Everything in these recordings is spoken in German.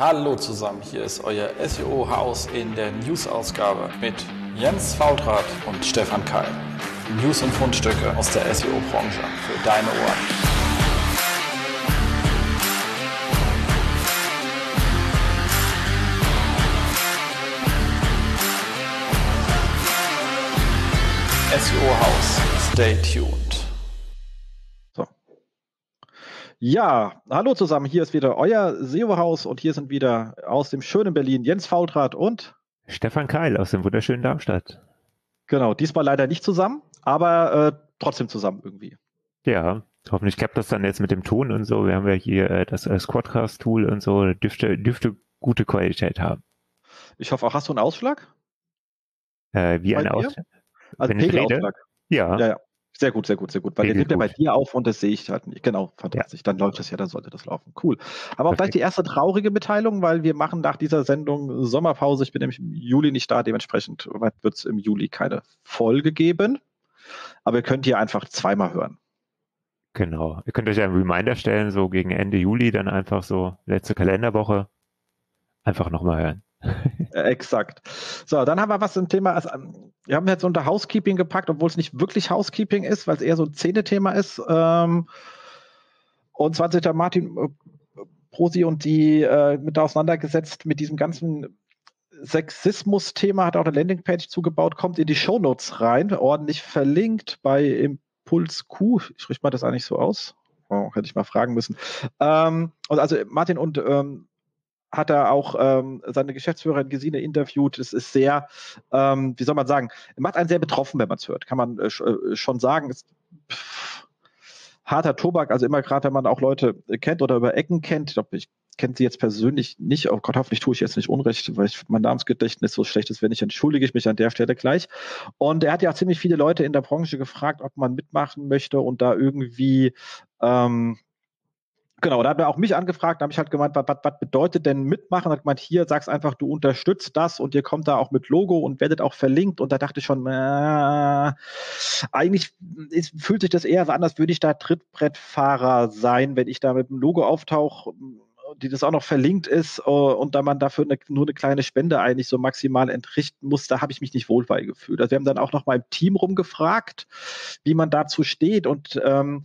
Hallo zusammen, hier ist euer SEO-Haus in der News-Ausgabe mit Jens Fautrat und Stefan Keil. News und Fundstücke aus der SEO-Branche für deine Ohren. SEO-Haus, stay tuned. Ja, hallo zusammen. Hier ist wieder euer SEO-Haus und hier sind wieder aus dem schönen Berlin Jens Faultrat und Stefan Keil aus dem wunderschönen Darmstadt. Genau, diesmal leider nicht zusammen, aber äh, trotzdem zusammen irgendwie. Ja, hoffentlich klappt das dann jetzt mit dem Ton und so. Wir haben ja hier äh, das äh, Squadcast-Tool und so, dürfte, dürfte gute Qualität haben. Ich hoffe auch, hast du einen Ausschlag? Äh, wie ein Ausschlag? Also Pegelausschlag. Ja. ja. Ja, sehr gut, sehr gut, sehr gut. Weil der nimmt ja bei dir auf und das sehe ich halt nicht. Genau, fantastisch. Ja. Dann läuft das ja, dann sollte das laufen. Cool. Aber auch gleich die erste traurige Mitteilung, weil wir machen nach dieser Sendung Sommerpause. Ich bin nämlich im Juli nicht da, dementsprechend wird es im Juli keine Folge geben. Aber ihr könnt hier einfach zweimal hören. Genau. Ihr könnt euch einen Reminder stellen, so gegen Ende Juli, dann einfach so letzte Kalenderwoche einfach nochmal hören. Exakt. So, dann haben wir was zum Thema, also, wir haben jetzt unter Housekeeping gepackt, obwohl es nicht wirklich Housekeeping ist, weil es eher so ein Szene-Thema ist. Ähm, und zwar hat sich der Martin äh, Prosi und die äh, mit auseinandergesetzt mit diesem ganzen Sexismus-Thema, hat auch eine Landingpage zugebaut, kommt in die Shownotes rein, ordentlich verlinkt bei Impuls Q. Ich spreche mal das eigentlich so aus. Oh, hätte ich mal fragen müssen. Ähm, also Martin und ähm, hat er auch ähm, seine Geschäftsführerin Gesine interviewt. Es ist sehr, ähm, wie soll man sagen, macht einen sehr betroffen, wenn man es hört. Kann man äh, äh schon sagen. Ist, pff, harter Tobak, also immer gerade, wenn man auch Leute kennt oder über Ecken kennt. Ich glaube, ich kenne sie jetzt persönlich nicht. Oh Gott, hoffentlich tue ich jetzt nicht Unrecht, weil ich, mein Namensgedächtnis so schlecht ist. Wenn nicht, entschuldige ich mich an der Stelle gleich. Und er hat ja ziemlich viele Leute in der Branche gefragt, ob man mitmachen möchte und da irgendwie ähm, Genau, da hat er auch mich angefragt, da habe ich halt gemeint, was, bedeutet denn mitmachen? Hat gemeint, hier sagst einfach, du unterstützt das und ihr kommt da auch mit Logo und werdet auch verlinkt. Und da dachte ich schon, äh, eigentlich ist, fühlt sich das eher so an, als würde ich da Trittbrettfahrer sein, wenn ich da mit dem Logo auftauche, die das auch noch verlinkt ist uh, und da man dafür eine, nur eine kleine Spende eigentlich so maximal entrichten muss, da habe ich mich nicht wohl bei gefühlt. Also wir haben dann auch noch mal im Team rumgefragt, wie man dazu steht und ähm,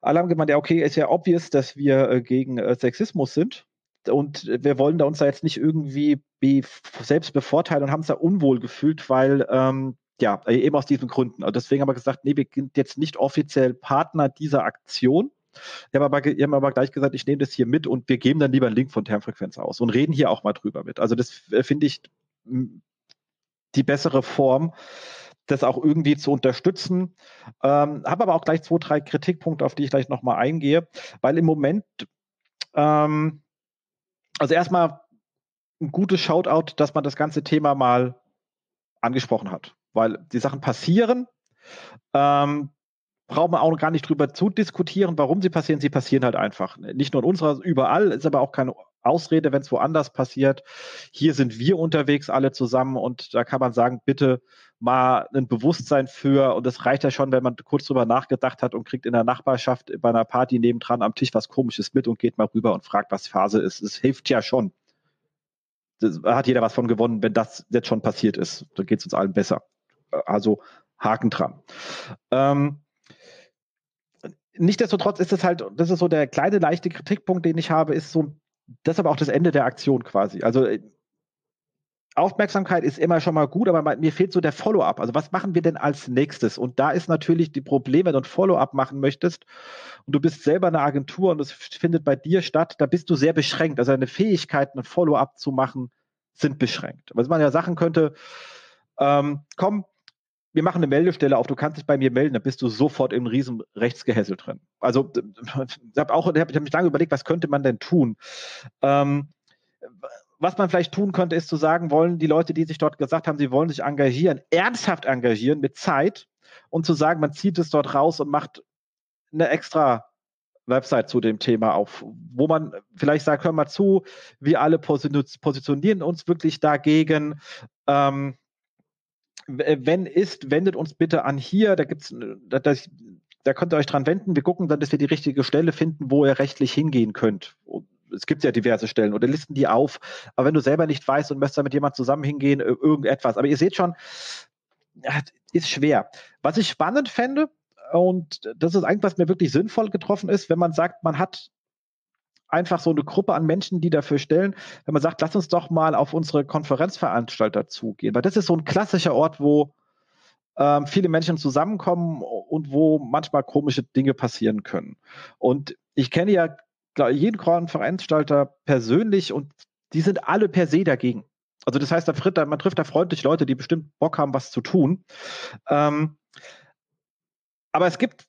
alle haben gemeint, ja, okay, ist ja obvious, dass wir äh, gegen äh, Sexismus sind. Und wir wollen da uns da jetzt nicht irgendwie selbst bevorteilen und haben uns da unwohl gefühlt, weil ähm, ja, eben aus diesen Gründen. Und deswegen haben wir gesagt, nee, wir sind jetzt nicht offiziell Partner dieser Aktion. Wir haben aber, wir haben aber gleich gesagt, ich nehme das hier mit und wir geben dann lieber einen Link von Termfrequenz aus und reden hier auch mal drüber mit. Also das äh, finde ich die bessere Form, das auch irgendwie zu unterstützen. Ähm, Habe aber auch gleich zwei, drei Kritikpunkte, auf die ich gleich nochmal eingehe, weil im Moment, ähm, also erstmal ein gutes Shoutout, dass man das ganze Thema mal angesprochen hat, weil die Sachen passieren. Ähm, braucht man auch gar nicht drüber zu diskutieren, warum sie passieren. Sie passieren halt einfach. Nicht nur in unserer, überall, ist aber auch keine Ausrede, wenn es woanders passiert. Hier sind wir unterwegs alle zusammen und da kann man sagen, bitte mal ein Bewusstsein für, und es reicht ja schon, wenn man kurz drüber nachgedacht hat und kriegt in der Nachbarschaft bei einer Party nebendran am Tisch was komisches mit und geht mal rüber und fragt, was Phase ist. Es hilft ja schon. Das hat jeder was von gewonnen, wenn das jetzt schon passiert ist. Dann geht es uns allen besser. Also Haken dran. Ähm, Nichtsdestotrotz ist es halt, das ist so der kleine leichte Kritikpunkt, den ich habe, ist so, das ist aber auch das Ende der Aktion quasi. Also äh, Aufmerksamkeit ist immer schon mal gut, aber mir fehlt so der Follow-up. Also was machen wir denn als nächstes? Und da ist natürlich die Problem, wenn du ein Follow-up machen möchtest und du bist selber eine Agentur und es findet bei dir statt, da bist du sehr beschränkt. Also deine Fähigkeiten, ein Follow-up zu machen, sind beschränkt. Was man ja sagen könnte, ähm, komm, wir machen eine Meldestelle auf, du kannst dich bei mir melden, dann bist du sofort im riesen Rechtsgehässel drin. Also ich habe auch, ich habe mich lange überlegt, was könnte man denn tun? Ähm, was man vielleicht tun könnte, ist zu sagen, wollen die Leute, die sich dort gesagt haben, sie wollen sich engagieren, ernsthaft engagieren mit Zeit und zu sagen, man zieht es dort raus und macht eine extra Website zu dem Thema auf, wo man vielleicht sagt, hör mal zu, wir alle positionieren uns wirklich dagegen. Ähm, wenn ist, wendet uns bitte an hier, da gibt's, da, da könnt ihr euch dran wenden. Wir gucken dann, dass wir die richtige Stelle finden, wo ihr rechtlich hingehen könnt. Es gibt ja diverse Stellen oder listen die auf. Aber wenn du selber nicht weißt und möchtest da mit jemand zusammen hingehen, irgendetwas. Aber ihr seht schon, ist schwer. Was ich spannend fände, und das ist eigentlich, was mir wirklich sinnvoll getroffen ist, wenn man sagt, man hat einfach so eine Gruppe an Menschen, die dafür stellen, wenn man sagt, lass uns doch mal auf unsere Konferenzveranstalter zugehen, weil das ist so ein klassischer Ort, wo ähm, viele Menschen zusammenkommen und wo manchmal komische Dinge passieren können. Und ich kenne ja jeden Konferenzveranstalter persönlich und die sind alle per se dagegen. Also das heißt, man trifft da freundlich Leute, die bestimmt Bock haben, was zu tun. Ähm, aber es gibt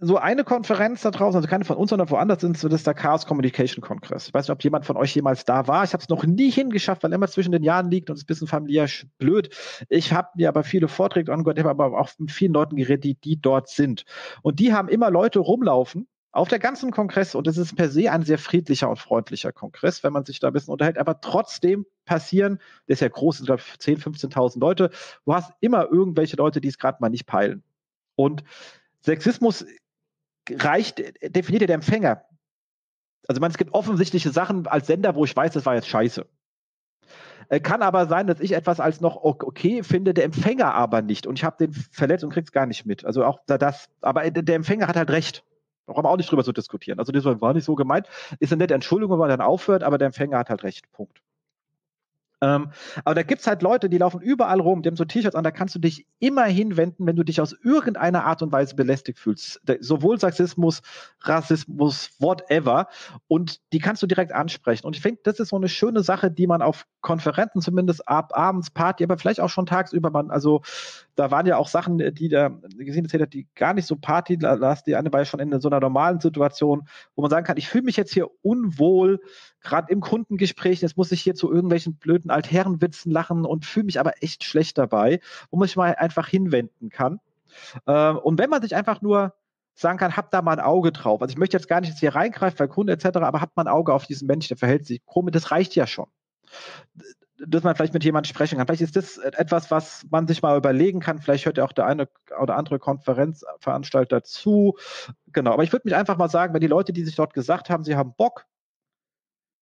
so eine Konferenz da draußen, also keine von uns, sondern woanders sind, das ist der Chaos Communication Kongress. Ich weiß nicht, ob jemand von euch jemals da war. Ich habe es noch nie hingeschafft, weil immer zwischen den Jahren liegt und es ist ein bisschen familiär blöd. Ich habe mir aber viele Vorträge angehört, ich habe aber auch mit vielen Leuten geredet, die, die dort sind. Und die haben immer Leute rumlaufen, auf der ganzen Kongress, und es ist per se ein sehr friedlicher und freundlicher Kongress, wenn man sich da ein bisschen unterhält, aber trotzdem passieren, der ist ja groß, sind glaube ich 10, 15.000 Leute, du hast immer irgendwelche Leute, die es gerade mal nicht peilen. Und Sexismus reicht, definiert der Empfänger. Also man, es gibt offensichtliche Sachen als Sender, wo ich weiß, das war jetzt scheiße. Äh, kann aber sein, dass ich etwas als noch okay finde, der Empfänger aber nicht. Und ich habe den verletzt und krieg's gar nicht mit. Also auch das, aber der Empfänger hat halt recht. Brauchen wir auch nicht drüber zu diskutieren. Also das war nicht so gemeint. Ist eine nette Entschuldigung, wenn man dann aufhört, aber der Empfänger hat halt recht. Punkt. Ähm, aber da gibt es halt Leute, die laufen überall rum, die haben so T-Shirts an, da kannst du dich immer hinwenden, wenn du dich aus irgendeiner Art und Weise belästigt fühlst. Sowohl Sexismus, Rassismus, whatever. Und die kannst du direkt ansprechen. Und ich finde, das ist so eine schöne Sache, die man auf Konferenzen zumindest ab abends, Party, aber vielleicht auch schon tagsüber, man, also da waren ja auch Sachen, die da gesehen hat, die gar nicht so Party, die eine war ja schon in so einer normalen Situation, wo man sagen kann, ich fühle mich jetzt hier unwohl, gerade im Kundengespräch, jetzt muss ich hier zu irgendwelchen blöden Altherrenwitzen lachen und fühle mich aber echt schlecht dabei, wo man sich mal einfach hinwenden kann. Ähm, und wenn man sich einfach nur sagen kann, hab da mal ein Auge drauf. Also ich möchte jetzt gar nicht jetzt hier reingreifen, weil Kunde etc., aber hab mal ein Auge auf diesen Mensch, der verhält sich komisch, das reicht ja schon. Dass man vielleicht mit jemandem sprechen kann. Vielleicht ist das etwas, was man sich mal überlegen kann. Vielleicht hört ja auch der eine oder andere Konferenzveranstalter zu. Genau. Aber ich würde mich einfach mal sagen, wenn die Leute, die sich dort gesagt haben, sie haben Bock,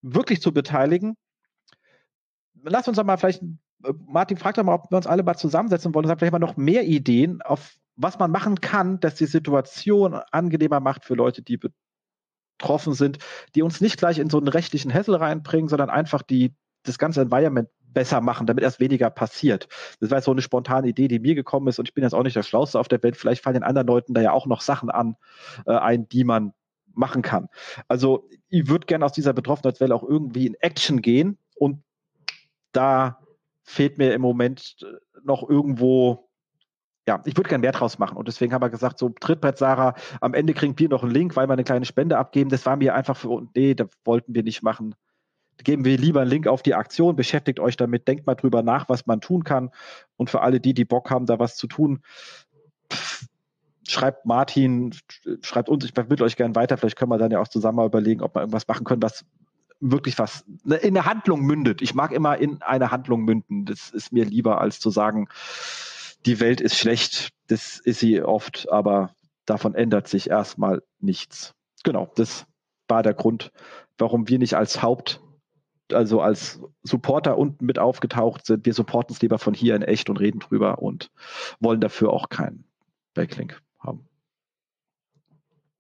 wirklich zu beteiligen. Lass uns doch mal vielleicht, äh, Martin fragt doch mal, ob wir uns alle mal zusammensetzen wollen und sagt vielleicht mal noch mehr Ideen, auf was man machen kann, dass die Situation angenehmer macht für Leute, die betroffen sind, die uns nicht gleich in so einen rechtlichen Hessel reinbringen, sondern einfach die, das ganze Environment besser machen, damit erst weniger passiert. Das war jetzt so eine spontane Idee, die mir gekommen ist und ich bin jetzt auch nicht der Schlauste auf der Welt. Vielleicht fallen den anderen Leuten da ja auch noch Sachen an, äh, ein, die man machen kann. Also ich würde gerne aus dieser Betroffenheitswelle auch irgendwie in Action gehen und da fehlt mir im Moment äh, noch irgendwo ja, ich würde gerne mehr draus machen. Und deswegen haben wir gesagt, so Trittbrett Sarah, am Ende kriegen wir noch einen Link, weil wir eine kleine Spende abgeben. Das war mir einfach für, nee, das wollten wir nicht machen. Geben wir lieber einen Link auf die Aktion, beschäftigt euch damit, denkt mal drüber nach, was man tun kann. Und für alle die, die Bock haben, da was zu tun, pff, schreibt Martin, schreibt uns, ich vermittle euch gerne weiter, vielleicht können wir dann ja auch zusammen mal überlegen, ob wir irgendwas machen können, was wirklich was ne, in eine Handlung mündet. Ich mag immer in eine Handlung münden. Das ist mir lieber, als zu sagen, die Welt ist schlecht. Das ist sie oft, aber davon ändert sich erstmal nichts. Genau, das war der Grund, warum wir nicht als Haupt, also als Supporter unten mit aufgetaucht sind. Wir supporten es lieber von hier in echt und reden drüber und wollen dafür auch keinen Backlink haben.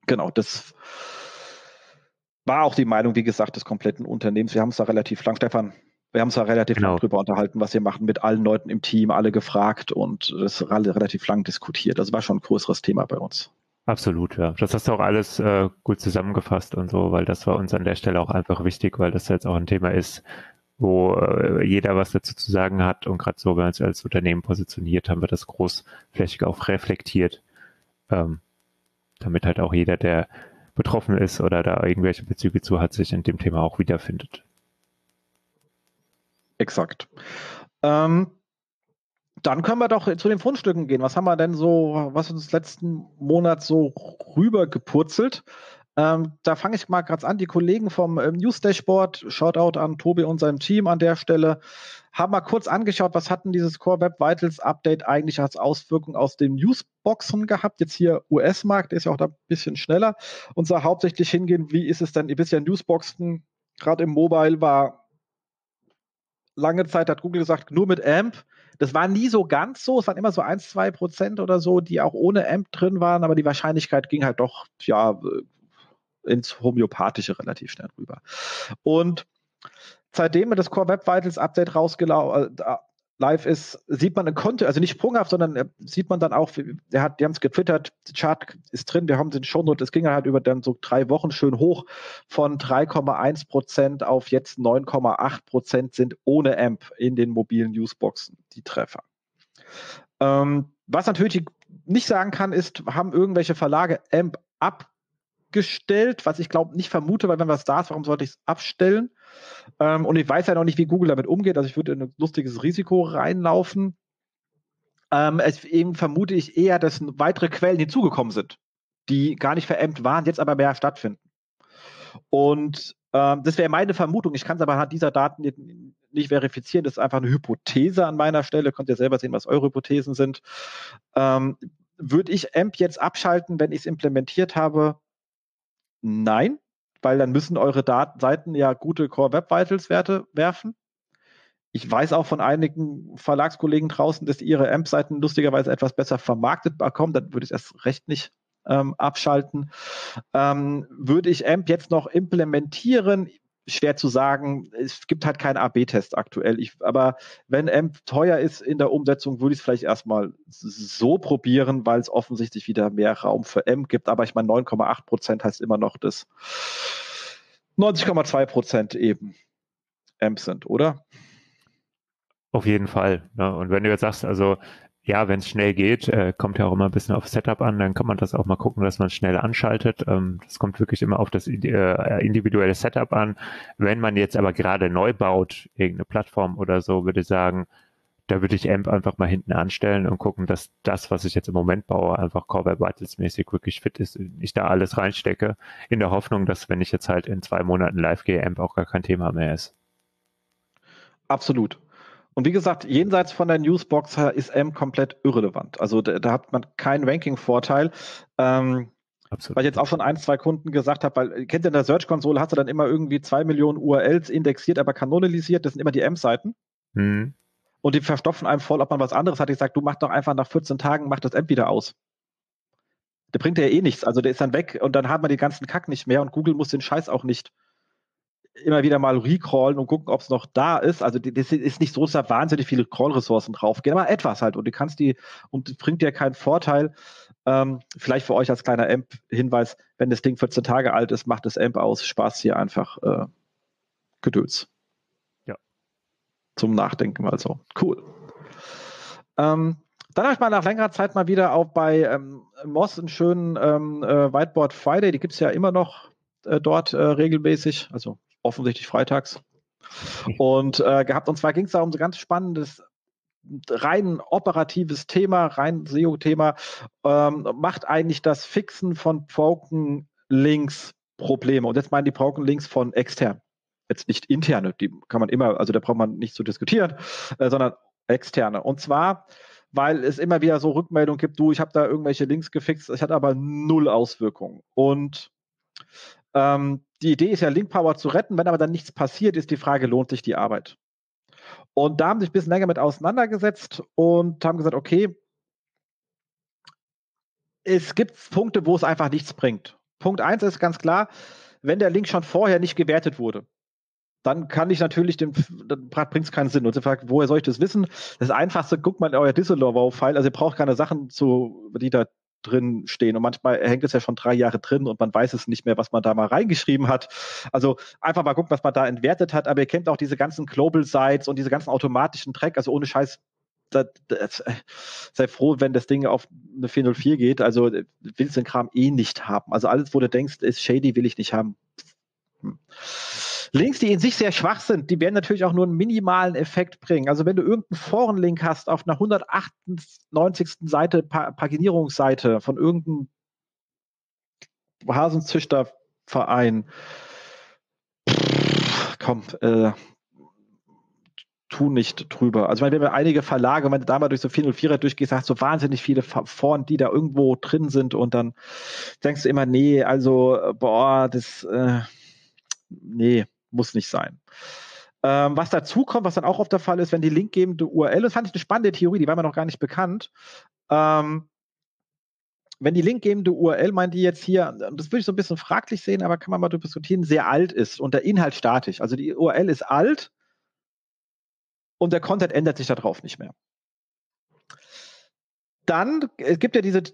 Genau, das war auch die Meinung, wie gesagt, des kompletten Unternehmens. Wir haben es da relativ lang, Stefan, wir haben es da relativ genau. lang drüber unterhalten, was wir machen, mit allen Leuten im Team, alle gefragt und das relativ lang diskutiert. Das war schon ein größeres Thema bei uns. Absolut, ja. Das hast du auch alles äh, gut zusammengefasst und so, weil das war uns an der Stelle auch einfach wichtig, weil das jetzt auch ein Thema ist, wo äh, jeder was dazu zu sagen hat und gerade so, wenn wir uns als Unternehmen positioniert, haben wir das großflächig auch reflektiert ähm, damit halt auch jeder, der betroffen ist oder da irgendwelche Bezüge zu hat, sich in dem Thema auch wiederfindet. Exakt. Ähm, dann können wir doch zu den Fundstücken gehen. Was haben wir denn so, was uns letzten Monat so rübergepurzelt? Ähm, da fange ich mal gerade an. Die Kollegen vom ähm, News Dashboard, Shoutout an Tobi und seinem Team an der Stelle, haben mal kurz angeschaut, was hatten dieses Core Web Vitals Update eigentlich als Auswirkung aus den Newsboxen gehabt. Jetzt hier US-Markt, ist ja auch da ein bisschen schneller. Und so hauptsächlich hingehen, wie ist es denn, ihr wisst ja, Newsboxen gerade im Mobile war lange Zeit, hat Google gesagt, nur mit AMP. Das war nie so ganz so. Es waren immer so 1, 2 Prozent oder so, die auch ohne AMP drin waren, aber die Wahrscheinlichkeit ging halt doch, ja, ins Homöopathische relativ schnell rüber. Und seitdem das Core Web Vitals Update rausgelaufen, äh, live ist, sieht man Konto, also nicht sprunghaft, sondern äh, sieht man dann auch, der hat, die haben es getwittert, Chart ist drin, wir haben den Shownote, es ging halt über dann so drei Wochen schön hoch von 3,1 Prozent auf jetzt 9,8 Prozent sind ohne AMP in den mobilen Newsboxen die Treffer. Ähm, was natürlich nicht sagen kann, ist, haben irgendwelche Verlage AMP abgestellt, was ich glaube nicht vermute, weil wenn was da ist, warum sollte ich es abstellen? Ähm, und ich weiß ja noch nicht, wie Google damit umgeht. Also ich würde in ein lustiges Risiko reinlaufen. Ähm, eben vermute ich eher, dass weitere Quellen hinzugekommen sind, die gar nicht verämmt waren, jetzt aber mehr stattfinden. Und ähm, das wäre meine Vermutung. Ich kann es aber anhand dieser Daten nicht verifizieren. Das ist einfach eine Hypothese an meiner Stelle. Könnt ihr selber sehen, was eure Hypothesen sind. Ähm, würde ich AMP jetzt abschalten, wenn ich es implementiert habe? Nein weil dann müssen eure Daten, Seiten ja gute Core Web Vitals Werte werfen. Ich weiß auch von einigen Verlagskollegen draußen, dass ihre AMP-Seiten lustigerweise etwas besser vermarktet bekommen. Dann würde ich es erst recht nicht ähm, abschalten. Ähm, würde ich AMP jetzt noch implementieren? Schwer zu sagen. Es gibt halt keinen AB-Test aktuell. Ich, aber wenn AMP teuer ist in der Umsetzung, würde ich es vielleicht erstmal so probieren, weil es offensichtlich wieder mehr Raum für AMP gibt. Aber ich meine, 9,8 Prozent heißt immer noch, dass 90,2 Prozent eben AMP sind, oder? Auf jeden Fall. Ne? Und wenn du jetzt sagst, also ja, wenn es schnell geht, äh, kommt ja auch immer ein bisschen auf Setup an, dann kann man das auch mal gucken, dass man schnell anschaltet. Ähm, das kommt wirklich immer auf das äh, individuelle Setup an. Wenn man jetzt aber gerade neu baut, irgendeine Plattform oder so, würde ich sagen, da würde ich AMP einfach mal hinten anstellen und gucken, dass das, was ich jetzt im Moment baue, einfach Core Web mäßig wirklich fit ist, ich da alles reinstecke, in der Hoffnung, dass wenn ich jetzt halt in zwei Monaten live gehe, AMP auch gar kein Thema mehr ist. Absolut. Und wie gesagt, jenseits von der Newsbox ist M komplett irrelevant. Also da, da hat man keinen Ranking-Vorteil. Ähm, Absolut. Weil ich jetzt auch schon ein, zwei Kunden gesagt habe, weil, kennt ihr in der Search-Konsole, hast du dann immer irgendwie zwei Millionen URLs indexiert, aber kanonalisiert, das sind immer die M-Seiten. Mhm. Und die verstopfen einem voll, ob man was anderes hat. Ich sage, du mach doch einfach nach 14 Tagen, mach das M wieder aus. Der bringt ja eh nichts. Also der ist dann weg und dann hat man den ganzen Kack nicht mehr und Google muss den Scheiß auch nicht immer wieder mal recallen und gucken, ob es noch da ist. Also das ist nicht so, dass da wahnsinnig viele Crawl-Ressourcen draufgehen, aber etwas halt. Und du kannst die, und das bringt dir keinen Vorteil. Ähm, vielleicht für euch als kleiner AMP-Hinweis, wenn das Ding 14 Tage alt ist, macht das AMP aus. Spaß hier einfach äh, Gedöns. Ja. Zum Nachdenken also. Cool. Ähm, dann habe ich mal nach längerer Zeit mal wieder auch bei ähm, Moss einen schönen ähm, äh, Whiteboard Friday, die gibt es ja immer noch äh, dort äh, regelmäßig, also offensichtlich freitags. Und äh, gehabt. Und zwar ging es da um so ganz spannendes rein operatives Thema, rein SEO-Thema, ähm, macht eigentlich das Fixen von Broken Links Probleme. Und jetzt meinen die Broken Links von extern. Jetzt nicht interne, die kann man immer, also da braucht man nicht zu diskutieren, äh, sondern externe. Und zwar, weil es immer wieder so Rückmeldungen gibt, du, ich habe da irgendwelche Links gefixt, ich hatte aber null Auswirkungen. Und ähm, die Idee ist ja, Link Power zu retten. Wenn aber dann nichts passiert, ist die Frage, lohnt sich die Arbeit? Und da haben sich ein bisschen länger mit auseinandergesetzt und haben gesagt, okay, es gibt Punkte, wo es einfach nichts bringt. Punkt eins ist ganz klar, wenn der Link schon vorher nicht gewertet wurde, dann kann ich natürlich dem, dann bringt es keinen Sinn. Und sie fragt, woher soll ich das wissen? Das einfachste, guckt mal in euer Disavow-File, also ihr braucht keine Sachen zu, die da drin stehen. Und manchmal hängt es ja schon drei Jahre drin und man weiß es nicht mehr, was man da mal reingeschrieben hat. Also einfach mal gucken, was man da entwertet hat. Aber ihr kennt auch diese ganzen Global Sites und diese ganzen automatischen Track. Also ohne Scheiß, das, das, sei froh, wenn das Ding auf eine 404 geht. Also willst den Kram eh nicht haben. Also alles, wo du denkst, ist shady, will ich nicht haben. Hm. Links, die in sich sehr schwach sind, die werden natürlich auch nur einen minimalen Effekt bringen. Also wenn du irgendeinen Forenlink hast auf einer 198. Seite, pa Paginierungsseite von irgendeinem Hasenzüchterverein, komm, äh, tu nicht drüber. Also wenn wir einige Verlage, wenn du da mal durch so 404er durchgehst, hast du wahnsinnig viele Foren, die da irgendwo drin sind und dann denkst du immer, nee, also, boah, das, äh, nee, Muss nicht sein. Ähm, was dazu kommt, was dann auch oft der Fall ist, wenn die linkgebende URL ist, fand ich eine spannende Theorie, die war mir noch gar nicht bekannt. Ähm, wenn die linkgebende URL, meint die jetzt hier, das würde ich so ein bisschen fraglich sehen, aber kann man mal diskutieren, sehr alt ist und der Inhalt statisch. Also die URL ist alt und der Content ändert sich darauf nicht mehr. Dann es gibt ja diese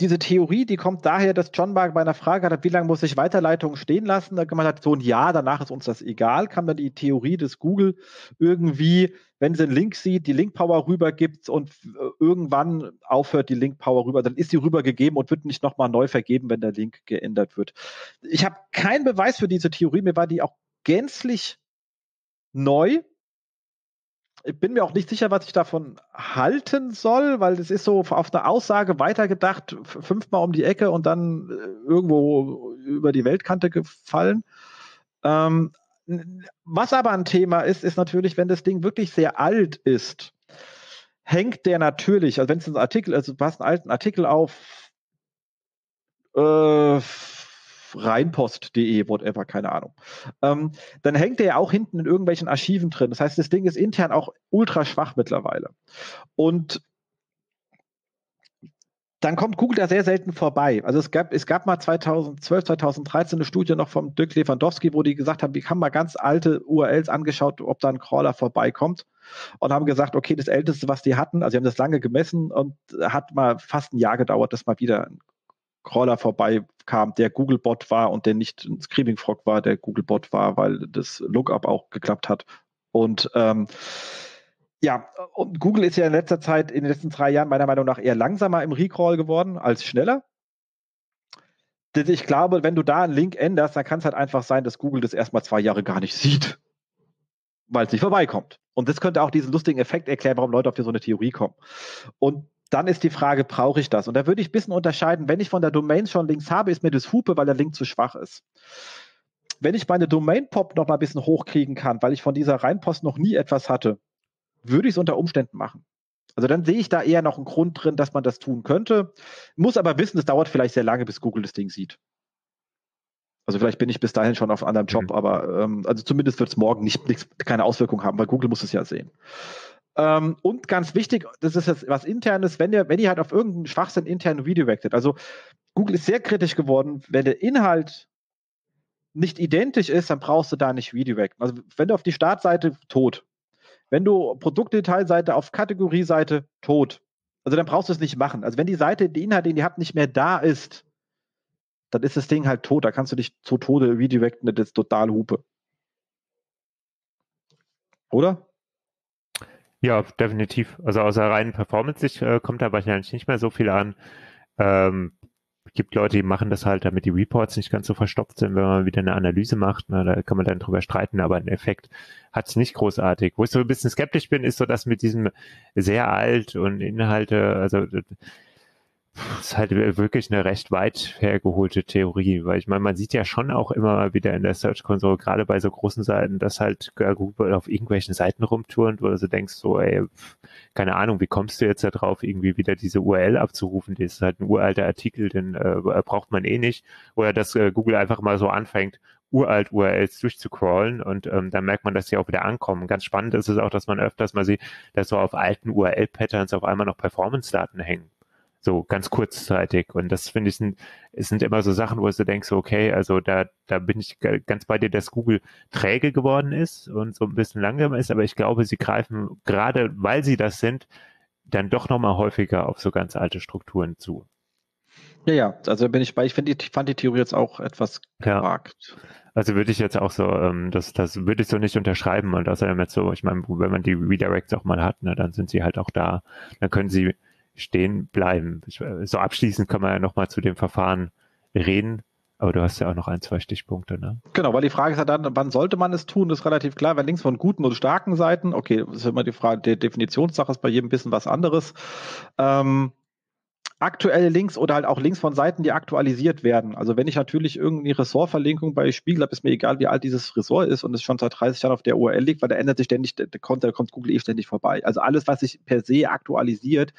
diese Theorie, die kommt daher, dass John Mark bei einer Frage hat, wie lange muss ich Weiterleitungen stehen lassen? Da man hat so ein Ja, danach ist uns das egal, kam dann die Theorie des Google irgendwie, wenn sie einen Link sieht, die Link-Power rübergibt und äh, irgendwann aufhört die Link-Power rüber, dann ist sie rübergegeben und wird nicht nochmal neu vergeben, wenn der Link geändert wird. Ich habe keinen Beweis für diese Theorie, mir war die auch gänzlich neu ich bin mir auch nicht sicher, was ich davon halten soll, weil es ist so auf eine Aussage weitergedacht, fünfmal um die Ecke und dann äh, irgendwo über die Weltkante gefallen. Ähm, was aber ein Thema ist, ist natürlich, wenn das Ding wirklich sehr alt ist, hängt der natürlich, also wenn es ein Artikel, also du hast einen alten Artikel auf äh, reinpost.de, whatever, keine Ahnung. Ähm, dann hängt der ja auch hinten in irgendwelchen Archiven drin. Das heißt, das Ding ist intern auch ultra schwach mittlerweile. Und dann kommt Google da sehr selten vorbei. Also es gab, es gab mal 2012, 2013 eine Studie noch vom Dirk Lewandowski, wo die gesagt haben, wir haben mal ganz alte URLs angeschaut, ob da ein Crawler vorbeikommt und haben gesagt, okay, das älteste, was die hatten, also sie haben das lange gemessen und hat mal fast ein Jahr gedauert, dass mal wieder ein Crawler vorbeikam, der Googlebot war und der nicht ein Screaming Frog war, der Googlebot war, weil das Lookup auch geklappt hat. Und ähm, ja, und Google ist ja in letzter Zeit, in den letzten drei Jahren meiner Meinung nach eher langsamer im Recrawl geworden als schneller. Ich glaube, wenn du da einen Link änderst, dann kann es halt einfach sein, dass Google das erstmal zwei Jahre gar nicht sieht, weil es nicht vorbeikommt. Und das könnte auch diesen lustigen Effekt erklären, warum Leute auf so eine Theorie kommen. Und dann ist die Frage, brauche ich das? Und da würde ich ein bisschen unterscheiden, wenn ich von der Domain schon Links habe, ist mir das Hupe, weil der Link zu schwach ist. Wenn ich meine Domain-Pop noch mal ein bisschen hochkriegen kann, weil ich von dieser Reinpost noch nie etwas hatte, würde ich es unter Umständen machen. Also dann sehe ich da eher noch einen Grund drin, dass man das tun könnte. Muss aber wissen, es dauert vielleicht sehr lange, bis Google das Ding sieht. Also vielleicht bin ich bis dahin schon auf einem anderen Job, mhm. aber ähm, also zumindest wird es morgen nicht, nicht, keine Auswirkung haben, weil Google muss es ja sehen. Ähm, und ganz wichtig, das ist jetzt was internes, wenn ihr, wenn ihr halt auf irgendeinen Schwachsinn intern redirected. Also Google ist sehr kritisch geworden, wenn der Inhalt nicht identisch ist, dann brauchst du da nicht redirecten. Also wenn du auf die Startseite tot. Wenn du Produktdetailseite auf Kategorieseite tot. Also dann brauchst du es nicht machen. Also wenn die Seite, die Inhalt, den ihr habt, nicht mehr da ist, dann ist das Ding halt tot. Da kannst du dich zu Tode redirecten, das ist total Hupe. Oder? Ja, definitiv. Also aus der reinen Performance-Sicht äh, kommt da wahrscheinlich nicht mehr so viel an. Ähm, gibt Leute, die machen das halt, damit die Reports nicht ganz so verstopft sind, wenn man wieder eine Analyse macht. Na, da kann man dann drüber streiten, aber ein Effekt hat es nicht großartig. Wo ich so ein bisschen skeptisch bin, ist so, dass mit diesem sehr alt und Inhalte, also ist halt wirklich eine recht weit hergeholte Theorie, weil ich meine, man sieht ja schon auch immer wieder in der Search Console, gerade bei so großen Seiten, dass halt Google auf irgendwelchen Seiten rumturnt, wo du so denkst, so, ey, keine Ahnung, wie kommst du jetzt da drauf, irgendwie wieder diese URL abzurufen? Das ist halt ein uralter Artikel, den äh, braucht man eh nicht. Oder dass äh, Google einfach mal so anfängt, uralt URLs durchzucrawlen und ähm, dann merkt man, dass sie auch wieder ankommen. Ganz spannend ist es auch, dass man öfters mal sieht, dass so auf alten URL-Patterns auf einmal noch Performance-Daten hängen so ganz kurzzeitig. Und das finde ich, sind, es sind immer so Sachen, wo du denkst, okay, also da, da bin ich ganz bei dir, dass Google träge geworden ist und so ein bisschen langsamer ist, aber ich glaube, sie greifen gerade, weil sie das sind, dann doch nochmal häufiger auf so ganz alte Strukturen zu. Ja, ja, also bin ich bei, ich finde, ich fand die Theorie jetzt auch etwas gewagt. Ja. Also würde ich jetzt auch so, ähm, das, das würde ich so nicht unterschreiben und außerdem jetzt so, ich meine, wenn man die Redirects auch mal hat, ne, dann sind sie halt auch da. Dann können sie stehen bleiben. So abschließend kann man ja nochmal zu dem Verfahren reden. Aber du hast ja auch noch ein, zwei Stichpunkte, ne? Genau, weil die Frage ist ja dann, wann sollte man es tun? Das ist relativ klar, wenn links von guten und starken Seiten, okay, das ist immer die Frage, die Definitionssache ist bei jedem ein bisschen was anderes. Ähm, aktuelle Links oder halt auch Links von Seiten, die aktualisiert werden. Also wenn ich natürlich irgendeine Ressortverlinkung bei Spiegel habe, ist mir egal, wie alt dieses Ressort ist und es schon seit 30 Jahren auf der URL liegt, weil da ändert sich ständig, der, da kommt Google eh ständig vorbei. Also alles, was sich per se aktualisiert,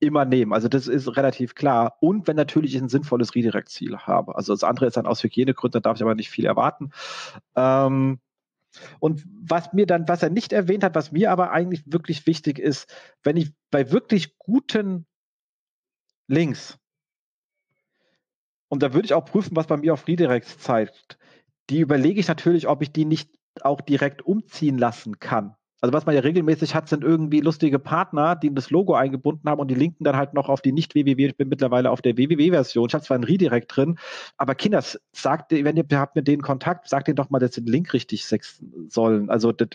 immer nehmen. Also das ist relativ klar. Und wenn natürlich ich ein sinnvolles Redirect-Ziel habe. Also das andere ist dann aus Hygienegründen, da darf ich aber nicht viel erwarten. Ähm, und was mir dann, was er nicht erwähnt hat, was mir aber eigentlich wirklich wichtig ist, wenn ich bei wirklich guten Links, und da würde ich auch prüfen, was bei mir auf Redirects zeigt, die überlege ich natürlich, ob ich die nicht auch direkt umziehen lassen kann. Also was man ja regelmäßig hat, sind irgendwie lustige Partner, die das Logo eingebunden haben und die linken dann halt noch auf die nicht www. Ich bin mittlerweile auf der www-Version. Ich habe zwar ein Redirect drin, aber Kinders, sagt, wenn ihr habt mit denen Kontakt, sagt denen doch mal, dass sie den Link richtig sexen sollen. Also das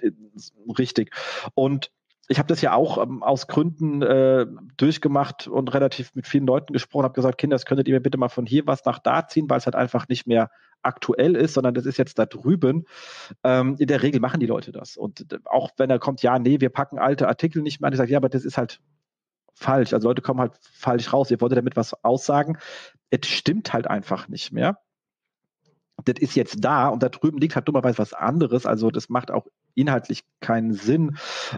richtig. Und ich habe das ja auch ähm, aus Gründen äh, durchgemacht und relativ mit vielen Leuten gesprochen, habe gesagt, Kinder, das könntet ihr mir bitte mal von hier was nach da ziehen, weil es halt einfach nicht mehr aktuell ist, sondern das ist jetzt da drüben. Ähm, in der Regel machen die Leute das. Und äh, auch wenn er kommt, ja, nee, wir packen alte Artikel nicht mehr an, ich sage, ja, aber das ist halt falsch. Also Leute kommen halt falsch raus. Ihr wolltet damit was aussagen. Es stimmt halt einfach nicht mehr das ist jetzt da und da drüben liegt halt dummerweise was anderes. Also das macht auch inhaltlich keinen Sinn.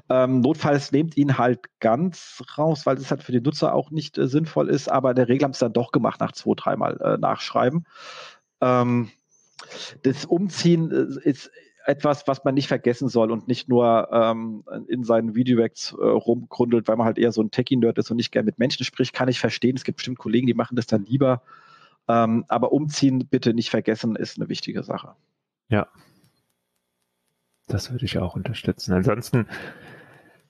Ähm, notfalls nehmt ihn halt ganz raus, weil es halt für den Nutzer auch nicht äh, sinnvoll ist, aber in der Regel haben es dann doch gemacht nach zwei, dreimal äh, nachschreiben. Ähm, das Umziehen äh, ist etwas, was man nicht vergessen soll und nicht nur ähm, in seinen Videoacts äh, rumgrundelt, weil man halt eher so ein Techie-Nerd ist und nicht gern mit Menschen spricht, kann ich verstehen. Es gibt bestimmt Kollegen, die machen das dann lieber. Ähm, aber umziehen bitte nicht vergessen, ist eine wichtige Sache. Ja. Das würde ich auch unterstützen. Ansonsten,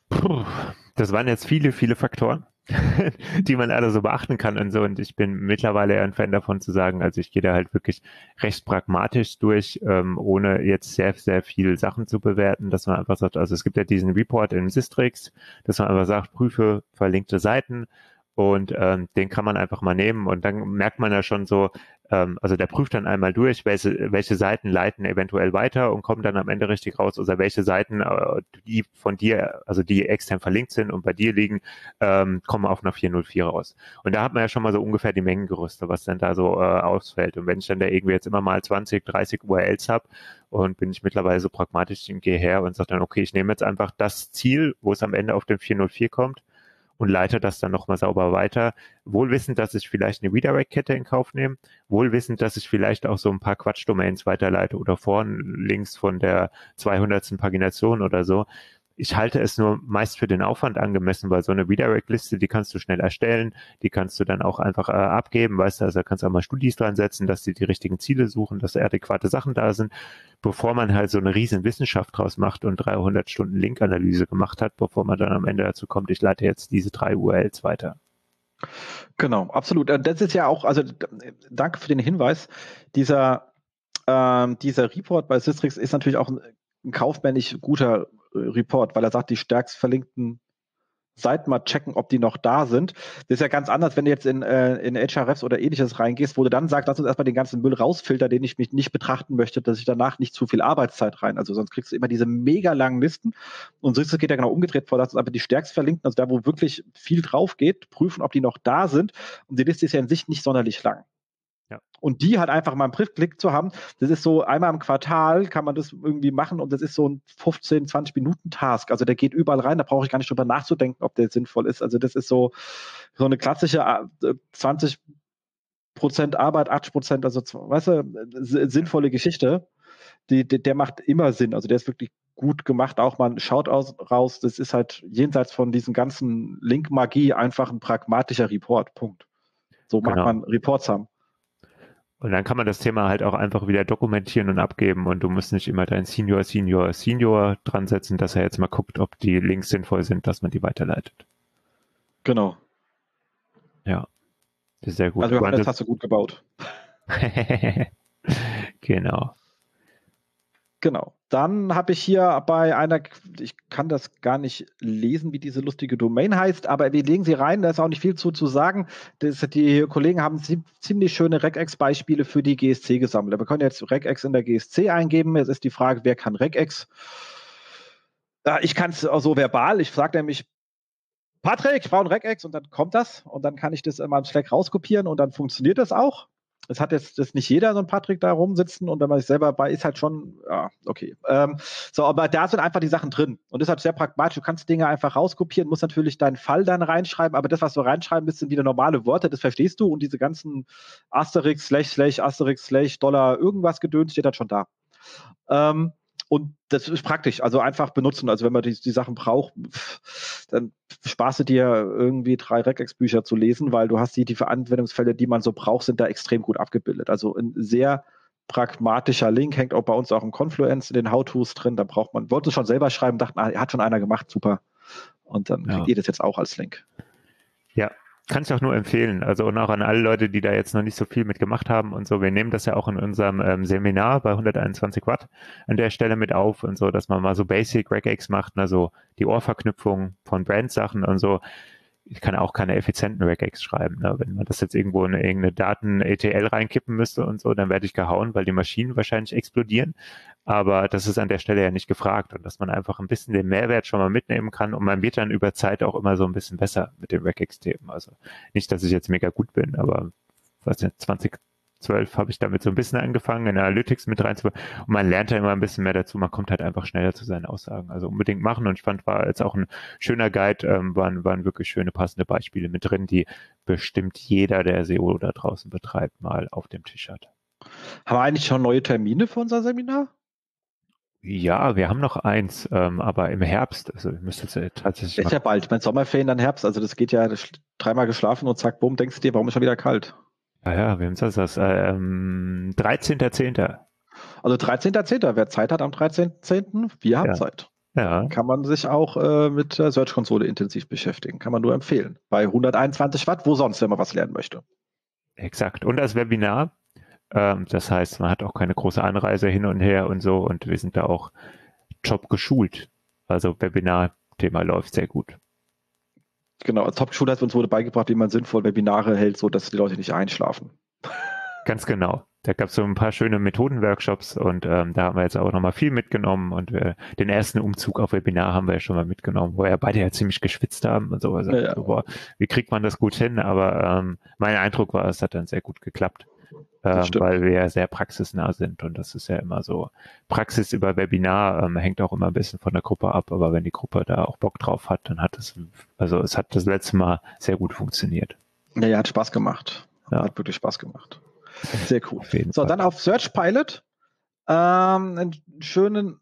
puh, das waren jetzt viele, viele Faktoren, die man alle so beachten kann und so. Und ich bin mittlerweile eher ein Fan davon zu sagen, also ich gehe da halt wirklich recht pragmatisch durch, ähm, ohne jetzt sehr, sehr viel Sachen zu bewerten, dass man einfach sagt, also es gibt ja diesen Report in Sistrix, dass man einfach sagt, prüfe verlinkte Seiten, und ähm, den kann man einfach mal nehmen und dann merkt man ja schon so, ähm, also der prüft dann einmal durch, welche, welche Seiten leiten eventuell weiter und kommt dann am Ende richtig raus, also welche Seiten, äh, die von dir, also die extern verlinkt sind und bei dir liegen, ähm, kommen auf einer 404 raus. Und da hat man ja schon mal so ungefähr die Mengengerüste, was dann da so äh, ausfällt. Und wenn ich dann da irgendwie jetzt immer mal 20, 30 URLs habe und bin ich mittlerweile so pragmatisch und gehe her und sage dann, okay, ich nehme jetzt einfach das Ziel, wo es am Ende auf den 404 kommt und leite das dann nochmal sauber weiter. Wohlwissend, dass ich vielleicht eine Redirect-Kette in Kauf nehme, wohlwissend, dass ich vielleicht auch so ein paar Quatsch-Domains weiterleite oder vorn links von der 200. Pagination oder so ich halte es nur meist für den Aufwand angemessen, weil so eine Redirect-Liste, die kannst du schnell erstellen, die kannst du dann auch einfach äh, abgeben, weißt du, also da kannst du auch mal Studis dran setzen, dass die die richtigen Ziele suchen, dass adäquate Sachen da sind, bevor man halt so eine riesen Wissenschaft draus macht und 300 Stunden Link-Analyse gemacht hat, bevor man dann am Ende dazu kommt, ich leite jetzt diese drei URLs weiter. Genau, absolut. Äh, das ist ja auch, also danke für den Hinweis. Dieser, ähm, dieser Report bei Systrix ist natürlich auch ein kaufmännisch guter Report, weil er sagt, die stärkst verlinkten Seiten mal checken, ob die noch da sind. Das ist ja ganz anders, wenn du jetzt in, äh, in HRFs oder ähnliches reingehst, wo du dann sagst, lass uns erstmal den ganzen Müll rausfiltern, den ich mich nicht betrachten möchte, dass ich danach nicht zu viel Arbeitszeit rein. Also sonst kriegst du immer diese mega langen Listen. Und so geht ja genau umgedreht vor, lass uns einfach die stärkst verlinken, also da, wo wirklich viel drauf geht, prüfen, ob die noch da sind. Und die Liste ist ja in sich nicht sonderlich lang. Ja. Und die halt einfach mal im Briefklick zu haben, das ist so einmal im Quartal kann man das irgendwie machen und das ist so ein 15, 20 Minuten Task. Also der geht überall rein, da brauche ich gar nicht drüber nachzudenken, ob der sinnvoll ist. Also das ist so, so eine klassische 20 äh, Prozent Arbeit, 80 Prozent, also weißt du, sinnvolle Geschichte. Die, die, der macht immer Sinn. Also der ist wirklich gut gemacht. Auch mal schaut aus, raus. Das ist halt jenseits von diesen ganzen Link-Magie einfach ein pragmatischer Report. Punkt. So mag genau. man Reports haben. Und dann kann man das Thema halt auch einfach wieder dokumentieren und abgeben und du musst nicht immer dein Senior, Senior, Senior dran setzen, dass er jetzt mal guckt, ob die Links sinnvoll sind, dass man die weiterleitet. Genau. Ja. Das ist sehr gut. Also das hast du gut gebaut. genau. Genau. Dann habe ich hier bei einer, ich kann das gar nicht lesen, wie diese lustige Domain heißt, aber wir legen sie rein, da ist auch nicht viel zu, zu sagen. Das, die Kollegen haben ziemlich schöne Regex-Beispiele für die GSC gesammelt. Wir können jetzt Regex in der GSC eingeben. Jetzt ist die Frage, wer kann Regex? Ich kann es so verbal. Ich frage nämlich, Patrick, ich brauche ein Regex und dann kommt das und dann kann ich das in meinem Slack rauskopieren und dann funktioniert das auch. Es hat jetzt, jetzt nicht jeder so ein Patrick da rumsitzen und wenn man sich selber bei ist, halt schon, ja, okay. Ähm, so, aber da sind einfach die Sachen drin. Und das ist halt sehr pragmatisch. Du kannst Dinge einfach rauskopieren, musst natürlich deinen Fall dann reinschreiben, aber das, was du reinschreiben bist, sind wieder normale Worte, das verstehst du und diese ganzen Asterix, Slash, Slash, Asterix, Slash, Dollar, irgendwas gedöns steht dann schon da. Ähm, und das ist praktisch, also einfach benutzen. Also wenn man die, die Sachen braucht, dann sparst du dir irgendwie drei Regex-Bücher zu lesen, weil du hast die, die Anwendungsfälle, die man so braucht, sind da extrem gut abgebildet. Also ein sehr pragmatischer Link hängt auch bei uns auch im Confluence in den How-Tos drin. Da braucht man, wollte es schon selber schreiben, dachten, ah, hat schon einer gemacht, super. Und dann kriegt ja. ihr das jetzt auch als Link. Ja, kann ich auch nur empfehlen. Also und auch an alle Leute, die da jetzt noch nicht so viel mitgemacht haben und so. Wir nehmen das ja auch in unserem ähm, Seminar bei 121 Watt an der Stelle mit auf und so, dass man mal so Basic Regex macht, also die Ohrverknüpfung von Brand-Sachen und so ich kann auch keine effizienten Regex schreiben. Ne? Wenn man das jetzt irgendwo in irgendeine Daten-ETL reinkippen müsste und so, dann werde ich gehauen, weil die Maschinen wahrscheinlich explodieren. Aber das ist an der Stelle ja nicht gefragt und dass man einfach ein bisschen den Mehrwert schon mal mitnehmen kann und man wird dann über Zeit auch immer so ein bisschen besser mit den Regex-Themen. Also nicht, dass ich jetzt mega gut bin, aber was nicht, 20, 12 habe ich damit so ein bisschen angefangen, in Analytics mit reinzubauen. Und man lernt ja immer ein bisschen mehr dazu. Man kommt halt einfach schneller zu seinen Aussagen. Also unbedingt machen. Und ich fand, war jetzt auch ein schöner Guide, ähm, waren, waren wirklich schöne, passende Beispiele mit drin, die bestimmt jeder, der SEO da draußen betreibt, mal auf dem Tisch hat. Haben wir eigentlich schon neue Termine für unser Seminar? Ja, wir haben noch eins, ähm, aber im Herbst. Also ihr müsst jetzt tatsächlich. Ist ja bald, mein Sommerferien dann Herbst. Also das geht ja dreimal geschlafen und zack, bumm, denkst du dir, warum ist schon wieder kalt? Ah ja, wem ist das? das ähm, 13.10. Also 13.10. Wer Zeit hat am 13.10., wir haben ja. Zeit. Ja. Kann man sich auch äh, mit der Search-Konsole intensiv beschäftigen. Kann man nur empfehlen. Bei 121 Watt, wo sonst, wenn man was lernen möchte. Exakt. Und das Webinar. Ähm, das heißt, man hat auch keine große Anreise hin und her und so. Und wir sind da auch top geschult. Also Webinar-Thema läuft sehr gut. Genau, als Top-Schule hat uns wurde beigebracht, wie man sinnvoll Webinare hält, so dass die Leute nicht einschlafen. Ganz genau. Da gab es so ein paar schöne Methodenworkshops und ähm, da haben wir jetzt auch nochmal viel mitgenommen und äh, den ersten Umzug auf Webinar haben wir ja schon mal mitgenommen, wo ja beide ja ziemlich geschwitzt haben und so. Also, ja, ja. so boah, wie kriegt man das gut hin? Aber ähm, mein Eindruck war, es hat dann sehr gut geklappt äh, weil wir ja sehr praxisnah sind und das ist ja immer so. Praxis über Webinar ähm, hängt auch immer ein bisschen von der Gruppe ab, aber wenn die Gruppe da auch Bock drauf hat, dann hat es, also es hat das letzte Mal sehr gut funktioniert. Ja, ja, hat Spaß gemacht. Ja. Hat wirklich Spaß gemacht. Sehr cool. So, Fall. dann auf Search Pilot. Ähm, einen schönen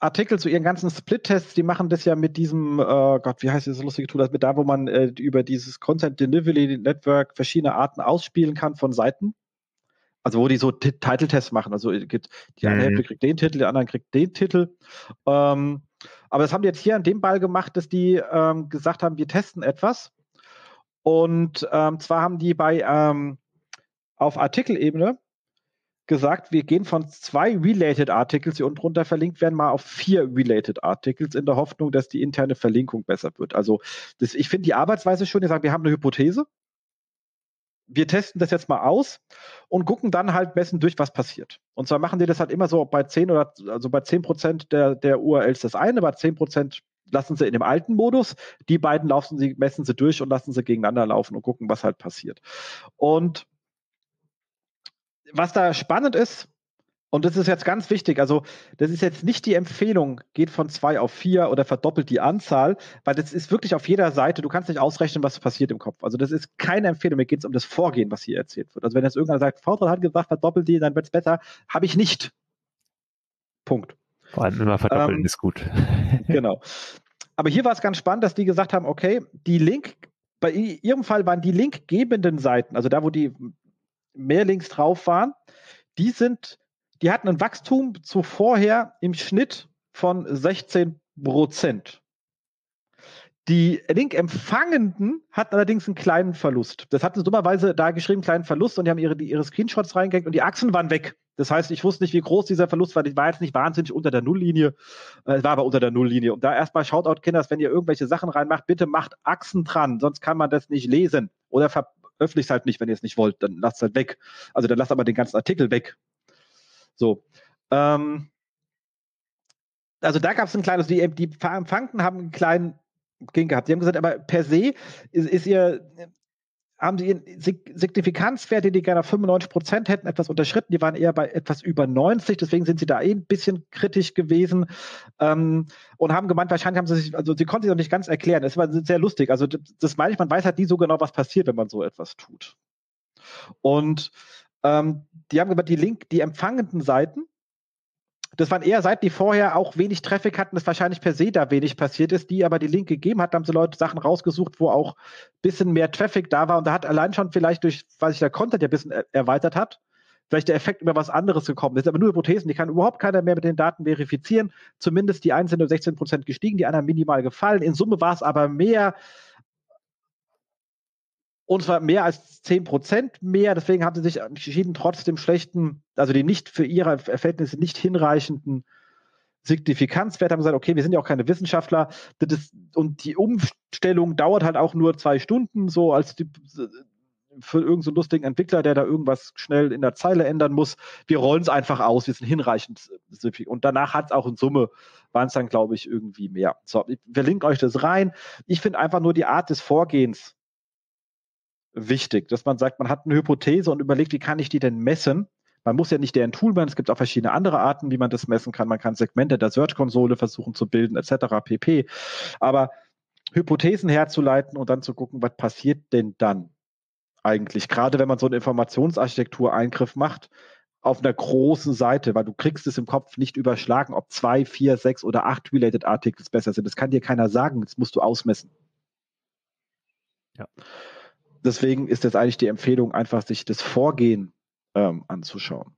Artikel zu ihren ganzen Split-Tests, die machen das ja mit diesem, äh, Gott, wie heißt dieses lustige Tool, das mit da, wo man äh, über dieses Content Delivery Network verschiedene Arten ausspielen kann von Seiten. Also wo die so Title-Tests machen. Also die eine mhm. Hälfte kriegt den Titel, die andere kriegt den Titel. Ähm, aber das haben die jetzt hier an dem Ball gemacht, dass die ähm, gesagt haben, wir testen etwas. Und ähm, zwar haben die bei ähm, auf Artikelebene gesagt, wir gehen von zwei Related Articles, die unten drunter verlinkt werden, mal auf vier Related Articles in der Hoffnung, dass die interne Verlinkung besser wird. Also das, ich finde die Arbeitsweise schön. Die sagen, wir haben eine Hypothese wir testen das jetzt mal aus und gucken dann halt messen durch, was passiert. Und zwar machen die das halt immer so bei 10 oder also bei 10 Prozent der, der URLs das eine, bei 10 Prozent lassen sie in dem alten Modus. Die beiden laufen sie, messen sie durch und lassen sie gegeneinander laufen und gucken, was halt passiert. Und was da spannend ist, und das ist jetzt ganz wichtig. Also, das ist jetzt nicht die Empfehlung, geht von zwei auf vier oder verdoppelt die Anzahl, weil das ist wirklich auf jeder Seite. Du kannst nicht ausrechnen, was passiert im Kopf. Also, das ist keine Empfehlung. Mir geht es um das Vorgehen, was hier erzählt wird. Also, wenn jetzt irgendeiner sagt, Fortran hat gesagt, verdoppelt die, dann wird es besser, habe ich nicht. Punkt. Vor allem immer verdoppeln ähm, ist gut. genau. Aber hier war es ganz spannend, dass die gesagt haben, okay, die Link, bei ihrem Fall waren die linkgebenden Seiten, also da, wo die mehr Links drauf waren, die sind die hatten ein Wachstum zuvorher im Schnitt von 16 Prozent. Die Link-Empfangenden hatten allerdings einen kleinen Verlust. Das hatten sie dummerweise da geschrieben, kleinen Verlust, und die haben ihre, ihre Screenshots reingehängt und die Achsen waren weg. Das heißt, ich wusste nicht, wie groß dieser Verlust war. Ich war jetzt nicht wahnsinnig unter der Nulllinie. Äh, es war aber unter der Nulllinie. Und da erstmal Shoutout, Kinders, wenn ihr irgendwelche Sachen reinmacht, bitte macht Achsen dran, sonst kann man das nicht lesen. Oder veröffentlicht es halt nicht, wenn ihr es nicht wollt. Dann lasst es halt weg. Also dann lasst aber den ganzen Artikel weg. So. Ähm, also da gab es ein kleines, die, die Empfangten haben einen kleinen Ging gehabt. Die haben gesagt, aber per se ist, ist ihr, haben sie ihren Signifikanzwert, den die gerne auf 95 Prozent hätten, etwas unterschritten. Die waren eher bei etwas über 90, deswegen sind sie da eh ein bisschen kritisch gewesen ähm, und haben gemeint, wahrscheinlich haben sie sich, also sie konnten sich noch nicht ganz erklären. Das war sehr lustig. Also das meine ich, man weiß halt nie so genau, was passiert, wenn man so etwas tut. Und ähm, die haben gesagt, die Link, die empfangenden Seiten, das waren eher Seiten, die vorher auch wenig Traffic hatten, das wahrscheinlich per se da wenig passiert ist, die aber die Link gegeben hat, haben sie Leute Sachen rausgesucht, wo auch ein bisschen mehr Traffic da war und da hat allein schon vielleicht durch, weil sich der Content ja ein bisschen erweitert hat, vielleicht der Effekt über was anderes gekommen. Das sind aber nur Hypothesen, die kann überhaupt keiner mehr mit den Daten verifizieren. Zumindest die einen sind um 16 Prozent gestiegen, die anderen minimal gefallen. In Summe war es aber mehr, und zwar mehr als 10 Prozent mehr. Deswegen haben sie sich entschieden, trotz dem schlechten, also die nicht für ihre Verhältnisse nicht hinreichenden Signifikanzwert, haben gesagt, okay, wir sind ja auch keine Wissenschaftler. Ist, und die Umstellung dauert halt auch nur zwei Stunden, so als die, für irgendeinen so lustigen Entwickler, der da irgendwas schnell in der Zeile ändern muss. Wir rollen es einfach aus, wir sind hinreichend. Und danach hat es auch in Summe, waren es dann, glaube ich, irgendwie mehr. So, ich verlinke euch das rein. Ich finde einfach nur die Art des Vorgehens wichtig, dass man sagt, man hat eine Hypothese und überlegt, wie kann ich die denn messen? Man muss ja nicht deren Tool machen, es gibt auch verschiedene andere Arten, wie man das messen kann. Man kann Segmente der Search-Konsole versuchen zu bilden, etc. pp. Aber Hypothesen herzuleiten und dann zu gucken, was passiert denn dann eigentlich? Gerade wenn man so eine Informationsarchitektur-Eingriff macht, auf einer großen Seite, weil du kriegst es im Kopf nicht überschlagen, ob zwei, vier, sechs oder acht Related Articles besser sind. Das kann dir keiner sagen, das musst du ausmessen. Ja deswegen ist jetzt eigentlich die Empfehlung, einfach sich das Vorgehen ähm, anzuschauen.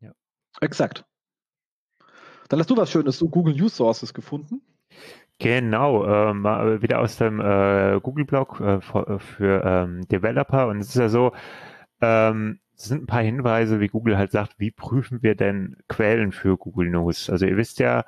Ja. Exakt. Dann hast du was Schönes, du Google News Sources gefunden. Genau, ähm, wieder aus dem äh, Google-Blog äh, für, für ähm, Developer. Und es ist ja so, ähm, es sind ein paar Hinweise, wie Google halt sagt, wie prüfen wir denn Quellen für Google News? Also ihr wisst ja,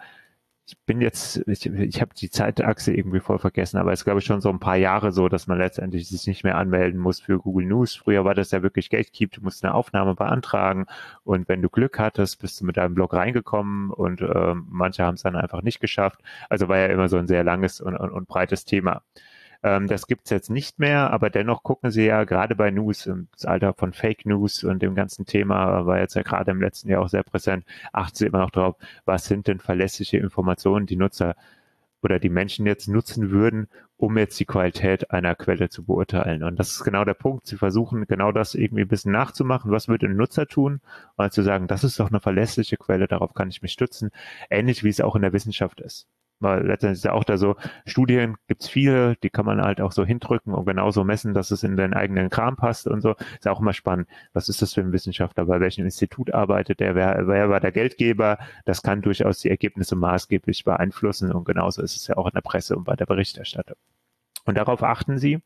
ich bin jetzt, ich, ich habe die Zeitachse irgendwie voll vergessen, aber es glaube ich schon so ein paar Jahre so, dass man letztendlich sich nicht mehr anmelden muss für Google News. Früher war das ja wirklich Gatekeep, du musst eine Aufnahme beantragen und wenn du Glück hattest, bist du mit deinem Blog reingekommen und äh, manche haben es dann einfach nicht geschafft. Also war ja immer so ein sehr langes und, und, und breites Thema. Ähm, das gibt's jetzt nicht mehr, aber dennoch gucken Sie ja gerade bei News, im Alter von Fake News und dem ganzen Thema war jetzt ja gerade im letzten Jahr auch sehr präsent, achten Sie immer noch drauf, was sind denn verlässliche Informationen, die Nutzer oder die Menschen jetzt nutzen würden, um jetzt die Qualität einer Quelle zu beurteilen. Und das ist genau der Punkt. Sie versuchen genau das irgendwie ein bisschen nachzumachen. Was würde ein Nutzer tun? Und zu sagen, das ist doch eine verlässliche Quelle, darauf kann ich mich stützen. Ähnlich wie es auch in der Wissenschaft ist weil letztendlich ist ja auch da so, Studien gibt's viele, die kann man halt auch so hindrücken und genauso messen, dass es in den eigenen Kram passt und so. Ist auch immer spannend. Was ist das für ein Wissenschaftler? Bei welchem Institut arbeitet der? Wer, wer war der Geldgeber? Das kann durchaus die Ergebnisse maßgeblich beeinflussen und genauso ist es ja auch in der Presse und bei der Berichterstattung. Und darauf achten Sie.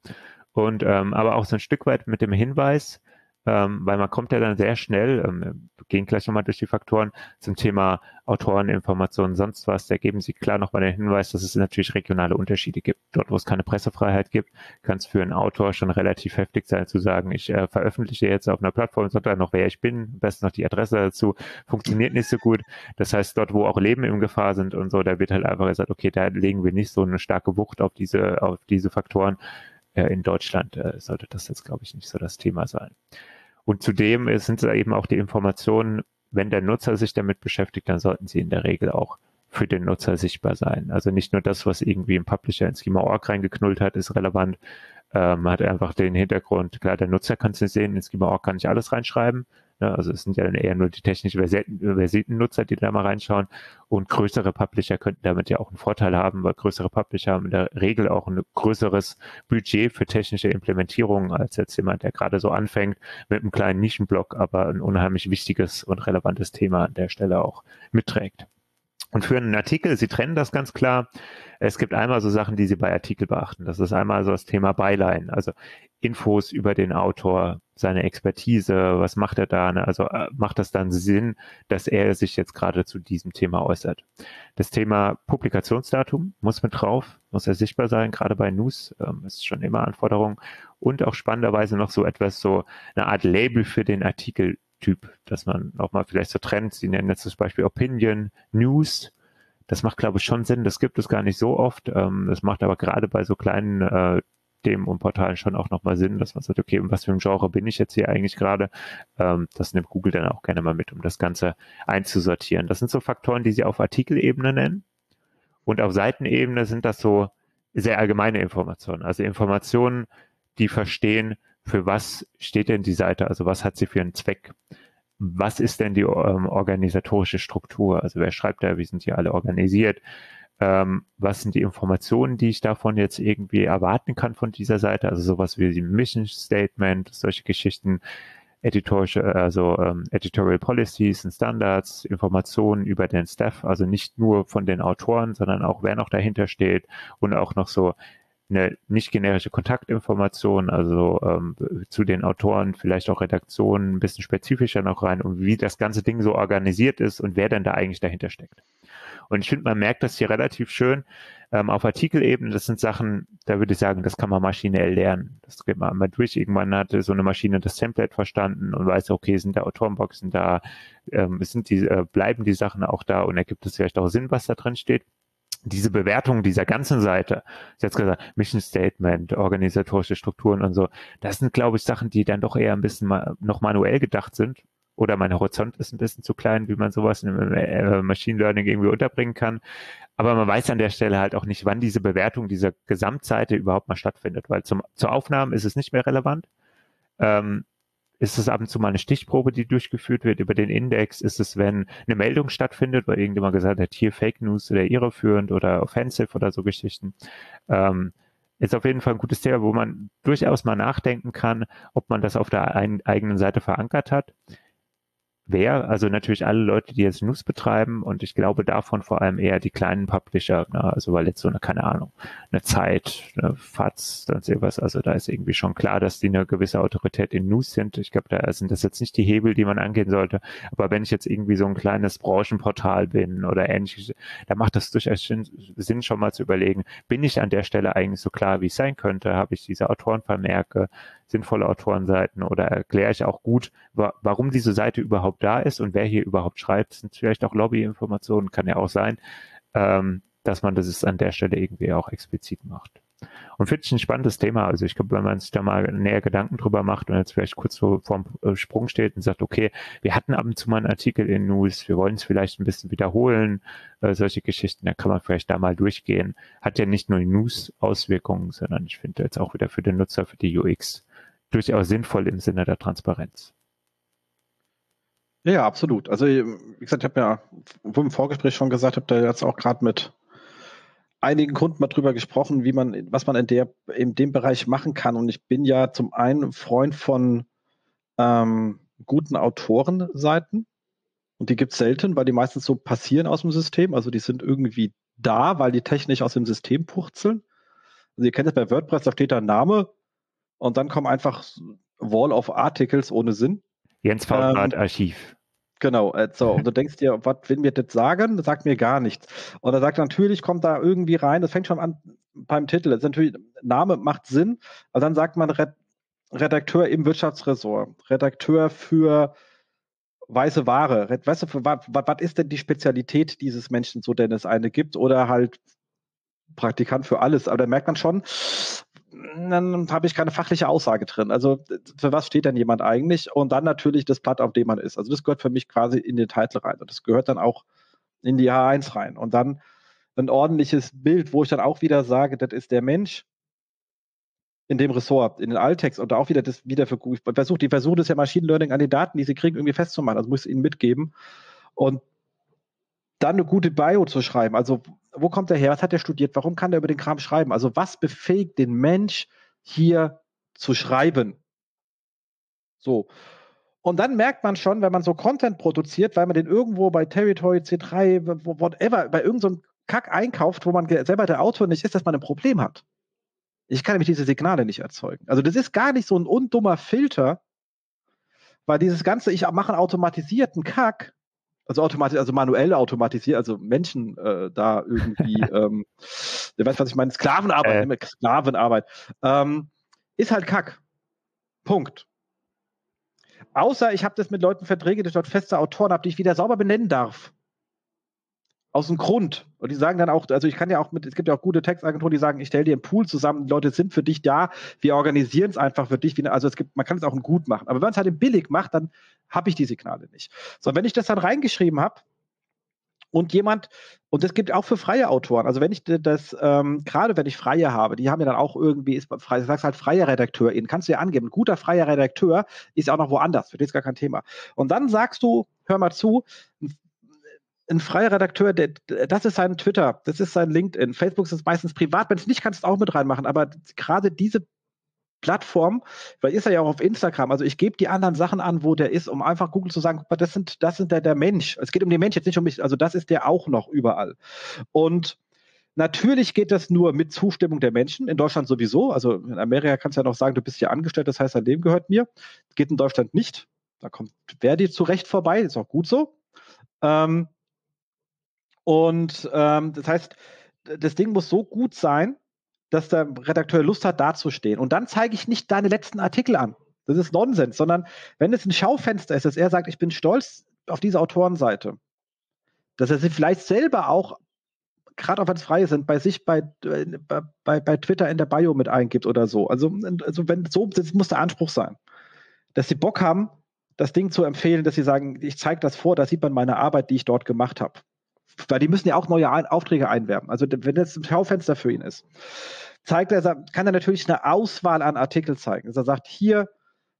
Und ähm, aber auch so ein Stück weit mit dem Hinweis, ähm, weil man kommt ja dann sehr schnell, ähm, gehen gleich nochmal durch die Faktoren zum Thema Autoreninformationen, sonst was, da geben Sie klar nochmal den Hinweis, dass es natürlich regionale Unterschiede gibt. Dort, wo es keine Pressefreiheit gibt, kann es für einen Autor schon relativ heftig sein zu sagen, ich äh, veröffentliche jetzt auf einer Plattform, sondern noch wer ich bin, am besten noch die Adresse dazu, funktioniert nicht so gut. Das heißt, dort, wo auch Leben in Gefahr sind und so, da wird halt einfach gesagt, okay, da legen wir nicht so eine starke Wucht auf diese, auf diese Faktoren. Äh, in Deutschland äh, sollte das jetzt, glaube ich, nicht so das Thema sein. Und zudem sind es eben auch die Informationen, wenn der Nutzer sich damit beschäftigt, dann sollten sie in der Regel auch für den Nutzer sichtbar sein. Also nicht nur das, was irgendwie ein Publisher ins Schema.org reingeknullt hat, ist relevant. Ähm, man hat einfach den Hintergrund, klar, der Nutzer kann es nicht sehen, ins Schema.org kann ich alles reinschreiben, Ne? Also es sind ja eher nur die technisch versierten Nutzer, die da mal reinschauen. Und größere Publisher könnten damit ja auch einen Vorteil haben, weil größere Publisher haben in der Regel auch ein größeres Budget für technische Implementierungen als jetzt jemand, der gerade so anfängt mit einem kleinen Nischenblock, aber ein unheimlich wichtiges und relevantes Thema an der Stelle auch mitträgt. Und für einen Artikel, Sie trennen das ganz klar. Es gibt einmal so Sachen, die Sie bei Artikel beachten. Das ist einmal so das Thema Byline, also Infos über den Autor, seine Expertise, was macht er da? Ne? Also äh, macht das dann Sinn, dass er sich jetzt gerade zu diesem Thema äußert? Das Thema Publikationsdatum muss mit drauf, muss er sichtbar sein, gerade bei News ähm, ist schon immer Anforderung. Und auch spannenderweise noch so etwas, so eine Art Label für den Artikel Typ, dass man auch mal vielleicht so trennt. Sie nennen jetzt zum Beispiel Opinion, News. Das macht, glaube ich, schon Sinn. Das gibt es gar nicht so oft. Ähm, das macht aber gerade bei so kleinen äh, Systemen und Portalen schon auch nochmal Sinn, dass man sagt, okay, was für ein Genre bin ich jetzt hier eigentlich gerade? Ähm, das nimmt Google dann auch gerne mal mit, um das Ganze einzusortieren. Das sind so Faktoren, die sie auf Artikelebene nennen. Und auf Seitenebene sind das so sehr allgemeine Informationen. Also Informationen, die verstehen, für was steht denn die Seite, also was hat sie für einen Zweck was ist denn die ähm, organisatorische Struktur? Also wer schreibt da, wie sind die alle organisiert? Ähm, was sind die Informationen, die ich davon jetzt irgendwie erwarten kann von dieser Seite? Also sowas wie die Mission Statement, solche Geschichten, editorische, also ähm, Editorial Policies und Standards, Informationen über den Staff, also nicht nur von den Autoren, sondern auch wer noch dahinter steht und auch noch so eine nicht generische Kontaktinformation, also ähm, zu den Autoren, vielleicht auch Redaktionen, ein bisschen spezifischer noch rein und wie das ganze Ding so organisiert ist und wer denn da eigentlich dahinter steckt. Und ich finde, man merkt das hier relativ schön ähm, auf Artikelebene. Das sind Sachen, da würde ich sagen, das kann man maschinell lernen. Das geht man mal durch. Irgendwann hatte so eine Maschine das Template verstanden und weiß, okay, sind da Autorenboxen da, ähm, sind die, äh, bleiben die Sachen auch da und ergibt es vielleicht auch Sinn, was da drin steht diese Bewertung dieser ganzen Seite, jetzt gesagt, Mission Statement, organisatorische Strukturen und so, das sind, glaube ich, Sachen, die dann doch eher ein bisschen ma noch manuell gedacht sind. Oder mein Horizont ist ein bisschen zu klein, wie man sowas im äh, Machine Learning irgendwie unterbringen kann. Aber man weiß an der Stelle halt auch nicht, wann diese Bewertung dieser Gesamtseite überhaupt mal stattfindet, weil zum, zur Aufnahme ist es nicht mehr relevant. Ähm, ist es ab und zu mal eine Stichprobe, die durchgeführt wird über den Index? Ist es, wenn eine Meldung stattfindet, weil irgendjemand gesagt hat, hier Fake News oder irreführend oder offensive oder so Geschichten? Ähm, ist auf jeden Fall ein gutes Thema, wo man durchaus mal nachdenken kann, ob man das auf der eigenen Seite verankert hat wer, also natürlich alle Leute, die jetzt News betreiben und ich glaube davon vor allem eher die kleinen Publisher, ne? also weil jetzt so eine, keine Ahnung, eine Zeit, eine FATS, dann sowas, also da ist irgendwie schon klar, dass die eine gewisse Autorität in News sind. Ich glaube, da sind das jetzt nicht die Hebel, die man angehen sollte, aber wenn ich jetzt irgendwie so ein kleines Branchenportal bin oder ähnliches, da macht das durchaus Sinn, schon mal zu überlegen, bin ich an der Stelle eigentlich so klar, wie es sein könnte, habe ich diese Autorenvermerke, sinnvolle Autorenseiten oder erkläre ich auch gut, wa warum diese Seite überhaupt da ist und wer hier überhaupt schreibt. Das sind vielleicht auch Lobbyinformationen, kann ja auch sein, ähm, dass man das an der Stelle irgendwie auch explizit macht. Und finde ich ein spannendes Thema. Also ich glaube, wenn man sich da mal näher Gedanken drüber macht und jetzt vielleicht kurz so vorm äh, Sprung steht und sagt, okay, wir hatten ab und zu mal einen Artikel in News, wir wollen es vielleicht ein bisschen wiederholen, äh, solche Geschichten, da kann man vielleicht da mal durchgehen. Hat ja nicht nur News Auswirkungen, sondern ich finde jetzt auch wieder für den Nutzer, für die UX durchaus sinnvoll im Sinne der Transparenz. Ja, absolut. Also, wie gesagt, ich habe ja im Vorgespräch schon gesagt, habe da jetzt auch gerade mit einigen Kunden mal drüber gesprochen, wie man, was man in der, in dem Bereich machen kann. Und ich bin ja zum einen Freund von ähm, guten Autorenseiten. Und die gibt es selten, weil die meistens so passieren aus dem System. Also die sind irgendwie da, weil die technisch aus dem System purzeln. Also ihr kennt das bei WordPress, da steht da Name, und dann kommen einfach Wall of Articles ohne Sinn. Jens Faulrad ähm, Archiv. Genau, äh, so, und du denkst dir, was will mir das sagen? Das sagt mir gar nichts. Und er sagt, natürlich kommt da irgendwie rein, das fängt schon an beim Titel. Das ist natürlich, Name macht Sinn, aber dann sagt man Red, Redakteur im Wirtschaftsressort, Redakteur für weiße Ware. Weißt du, was, was ist denn die Spezialität dieses Menschen, so denn es eine gibt? Oder halt Praktikant für alles. Aber da merkt man schon, dann habe ich keine fachliche Aussage drin. Also für was steht denn jemand eigentlich? Und dann natürlich das Blatt, auf dem man ist. Also das gehört für mich quasi in den Titel rein. Und das gehört dann auch in die H1 rein. Und dann ein ordentliches Bild, wo ich dann auch wieder sage, das ist der Mensch in dem Ressort, in den Alttext und auch wieder das wieder für ich versuche, die versuchen das ja Machine Learning an die Daten, die sie kriegen, irgendwie festzumachen. Also muss ich ihnen mitgeben. Und dann eine gute Bio zu schreiben. Also, wo kommt er her? Was hat er studiert? Warum kann er über den Kram schreiben? Also, was befähigt den Mensch hier zu schreiben? So. Und dann merkt man schon, wenn man so Content produziert, weil man den irgendwo bei Territory, C3, whatever, bei irgendeinem so Kack einkauft, wo man selber der Autor nicht ist, dass man ein Problem hat. Ich kann nämlich diese Signale nicht erzeugen. Also das ist gar nicht so ein undummer Filter, weil dieses ganze, ich mache einen automatisierten Kack, also automatisch, also manuell automatisiert, also Menschen äh, da irgendwie, ähm, ihr weißt, was ich meine, Sklavenarbeit, äh. Sklavenarbeit, ähm, ist halt Kack. Punkt. Außer ich habe das mit Leuten Verträge, dass ich dort feste Autoren habe, die ich wieder sauber benennen darf. Aus dem Grund. Und die sagen dann auch, also ich kann ja auch mit, es gibt ja auch gute Textagenturen, die sagen, ich stelle dir einen Pool zusammen, die Leute sind für dich da, wir organisieren es einfach für dich. Also es gibt, man kann es auch gut machen. Aber wenn man es halt billig macht, dann habe ich die Signale nicht. So, wenn ich das dann reingeschrieben habe, und jemand, und das gibt auch für freie Autoren, also wenn ich das, ähm, gerade wenn ich freie habe, die haben ja dann auch irgendwie, ist frei, sagst halt freier Redakteur, ihn kannst du ja angeben, ein guter freier Redakteur ist auch noch woanders, für den ist gar kein Thema. Und dann sagst du, hör mal zu, ein freier Redakteur, der, das ist sein Twitter, das ist sein LinkedIn. Facebook ist meistens privat, wenn es nicht kannst du es auch mit reinmachen, aber gerade diese Plattform, weil ist er ja auch auf Instagram. Also ich gebe die anderen Sachen an, wo der ist, um einfach Google zu sagen, das sind, das sind der, der Mensch. Es geht um den Mensch, jetzt nicht um mich. Also das ist der auch noch überall. Und Natürlich geht das nur mit Zustimmung der Menschen, in Deutschland sowieso. Also in Amerika kannst du ja noch sagen, du bist hier angestellt, das heißt, dein Leben gehört mir. Geht in Deutschland nicht. Da kommt Verdi zurecht vorbei, ist auch gut so. Ähm, und ähm, das heißt, das Ding muss so gut sein, dass der Redakteur Lust hat, dazustehen. Und dann zeige ich nicht deine letzten Artikel an. Das ist Nonsens, sondern wenn es ein Schaufenster ist, dass er sagt, ich bin stolz auf diese Autorenseite, dass er sie vielleicht selber auch, gerade auch wenn es freie sind, bei sich bei, bei, bei Twitter in der Bio mit eingibt oder so. Also, also wenn so, das muss der Anspruch sein. Dass sie Bock haben, das Ding zu empfehlen, dass sie sagen, ich zeige das vor, da sieht man meine Arbeit, die ich dort gemacht habe weil die müssen ja auch neue Aufträge einwerben. Also wenn das ein Schaufenster für ihn ist, zeigt er, kann er natürlich eine Auswahl an Artikeln zeigen. Also er sagt, hier,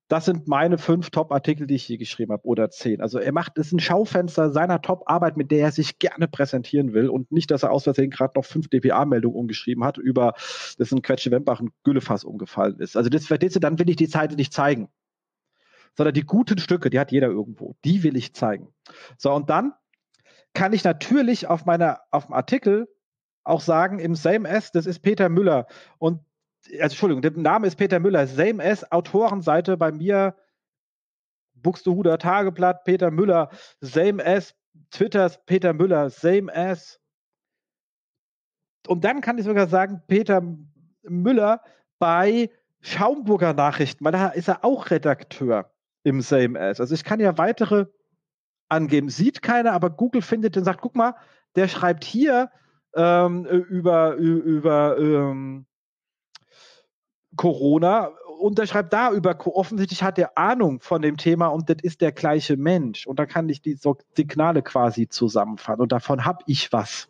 das sind meine fünf Top-Artikel, die ich hier geschrieben habe, oder zehn. Also er macht, ist ein Schaufenster seiner Top-Arbeit, mit der er sich gerne präsentieren will und nicht, dass er aus Versehen gerade noch fünf DPA-Meldungen umgeschrieben hat, über, dass ein Quetsche Wembach ein Güllefass umgefallen ist. Also das, verstehst du, dann will ich die Seite nicht zeigen. Sondern die guten Stücke, die hat jeder irgendwo, die will ich zeigen. So, und dann kann ich natürlich auf meiner, auf dem Artikel auch sagen, im Same S, das ist Peter Müller. Und, also Entschuldigung, der Name ist Peter Müller. Same S, Autorenseite bei mir, Buxtehuder Tageblatt, Peter Müller. Same S, Twitters, Peter Müller. Same S. Und dann kann ich sogar sagen, Peter Müller bei Schaumburger Nachrichten, weil da ist er auch Redakteur im Same S. Also ich kann ja weitere angeben. Sieht keiner, aber Google findet und sagt, guck mal, der schreibt hier ähm, über, über ähm, Corona und der schreibt da über, offensichtlich hat er Ahnung von dem Thema und das ist der gleiche Mensch. Und da kann ich die Signale quasi zusammenfassen und davon habe ich was.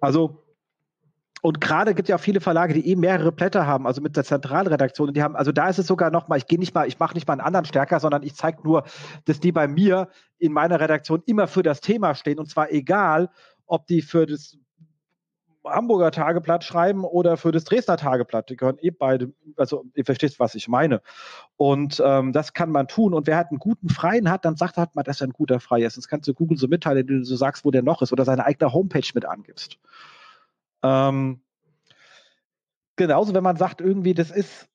Also und gerade gibt es ja auch viele Verlage, die eh mehrere Blätter haben, also mit der Zentralredaktion. Und die haben, also da ist es sogar noch mal, ich gehe nicht mal, ich mache nicht mal einen anderen stärker, sondern ich zeige nur, dass die bei mir in meiner Redaktion immer für das Thema stehen. Und zwar egal, ob die für das Hamburger Tageblatt schreiben oder für das Dresdner Tageblatt. Die gehören eh beide, also ihr versteht, was ich meine. Und ähm, das kann man tun. Und wer halt einen guten Freien hat, dann sagt halt mal, dass er ein guter Freier ist. Das kannst du Google so mitteilen, indem du so sagst, wo der noch ist oder seine eigene Homepage mit angibst. Ähm, genauso, wenn man sagt, irgendwie, das ist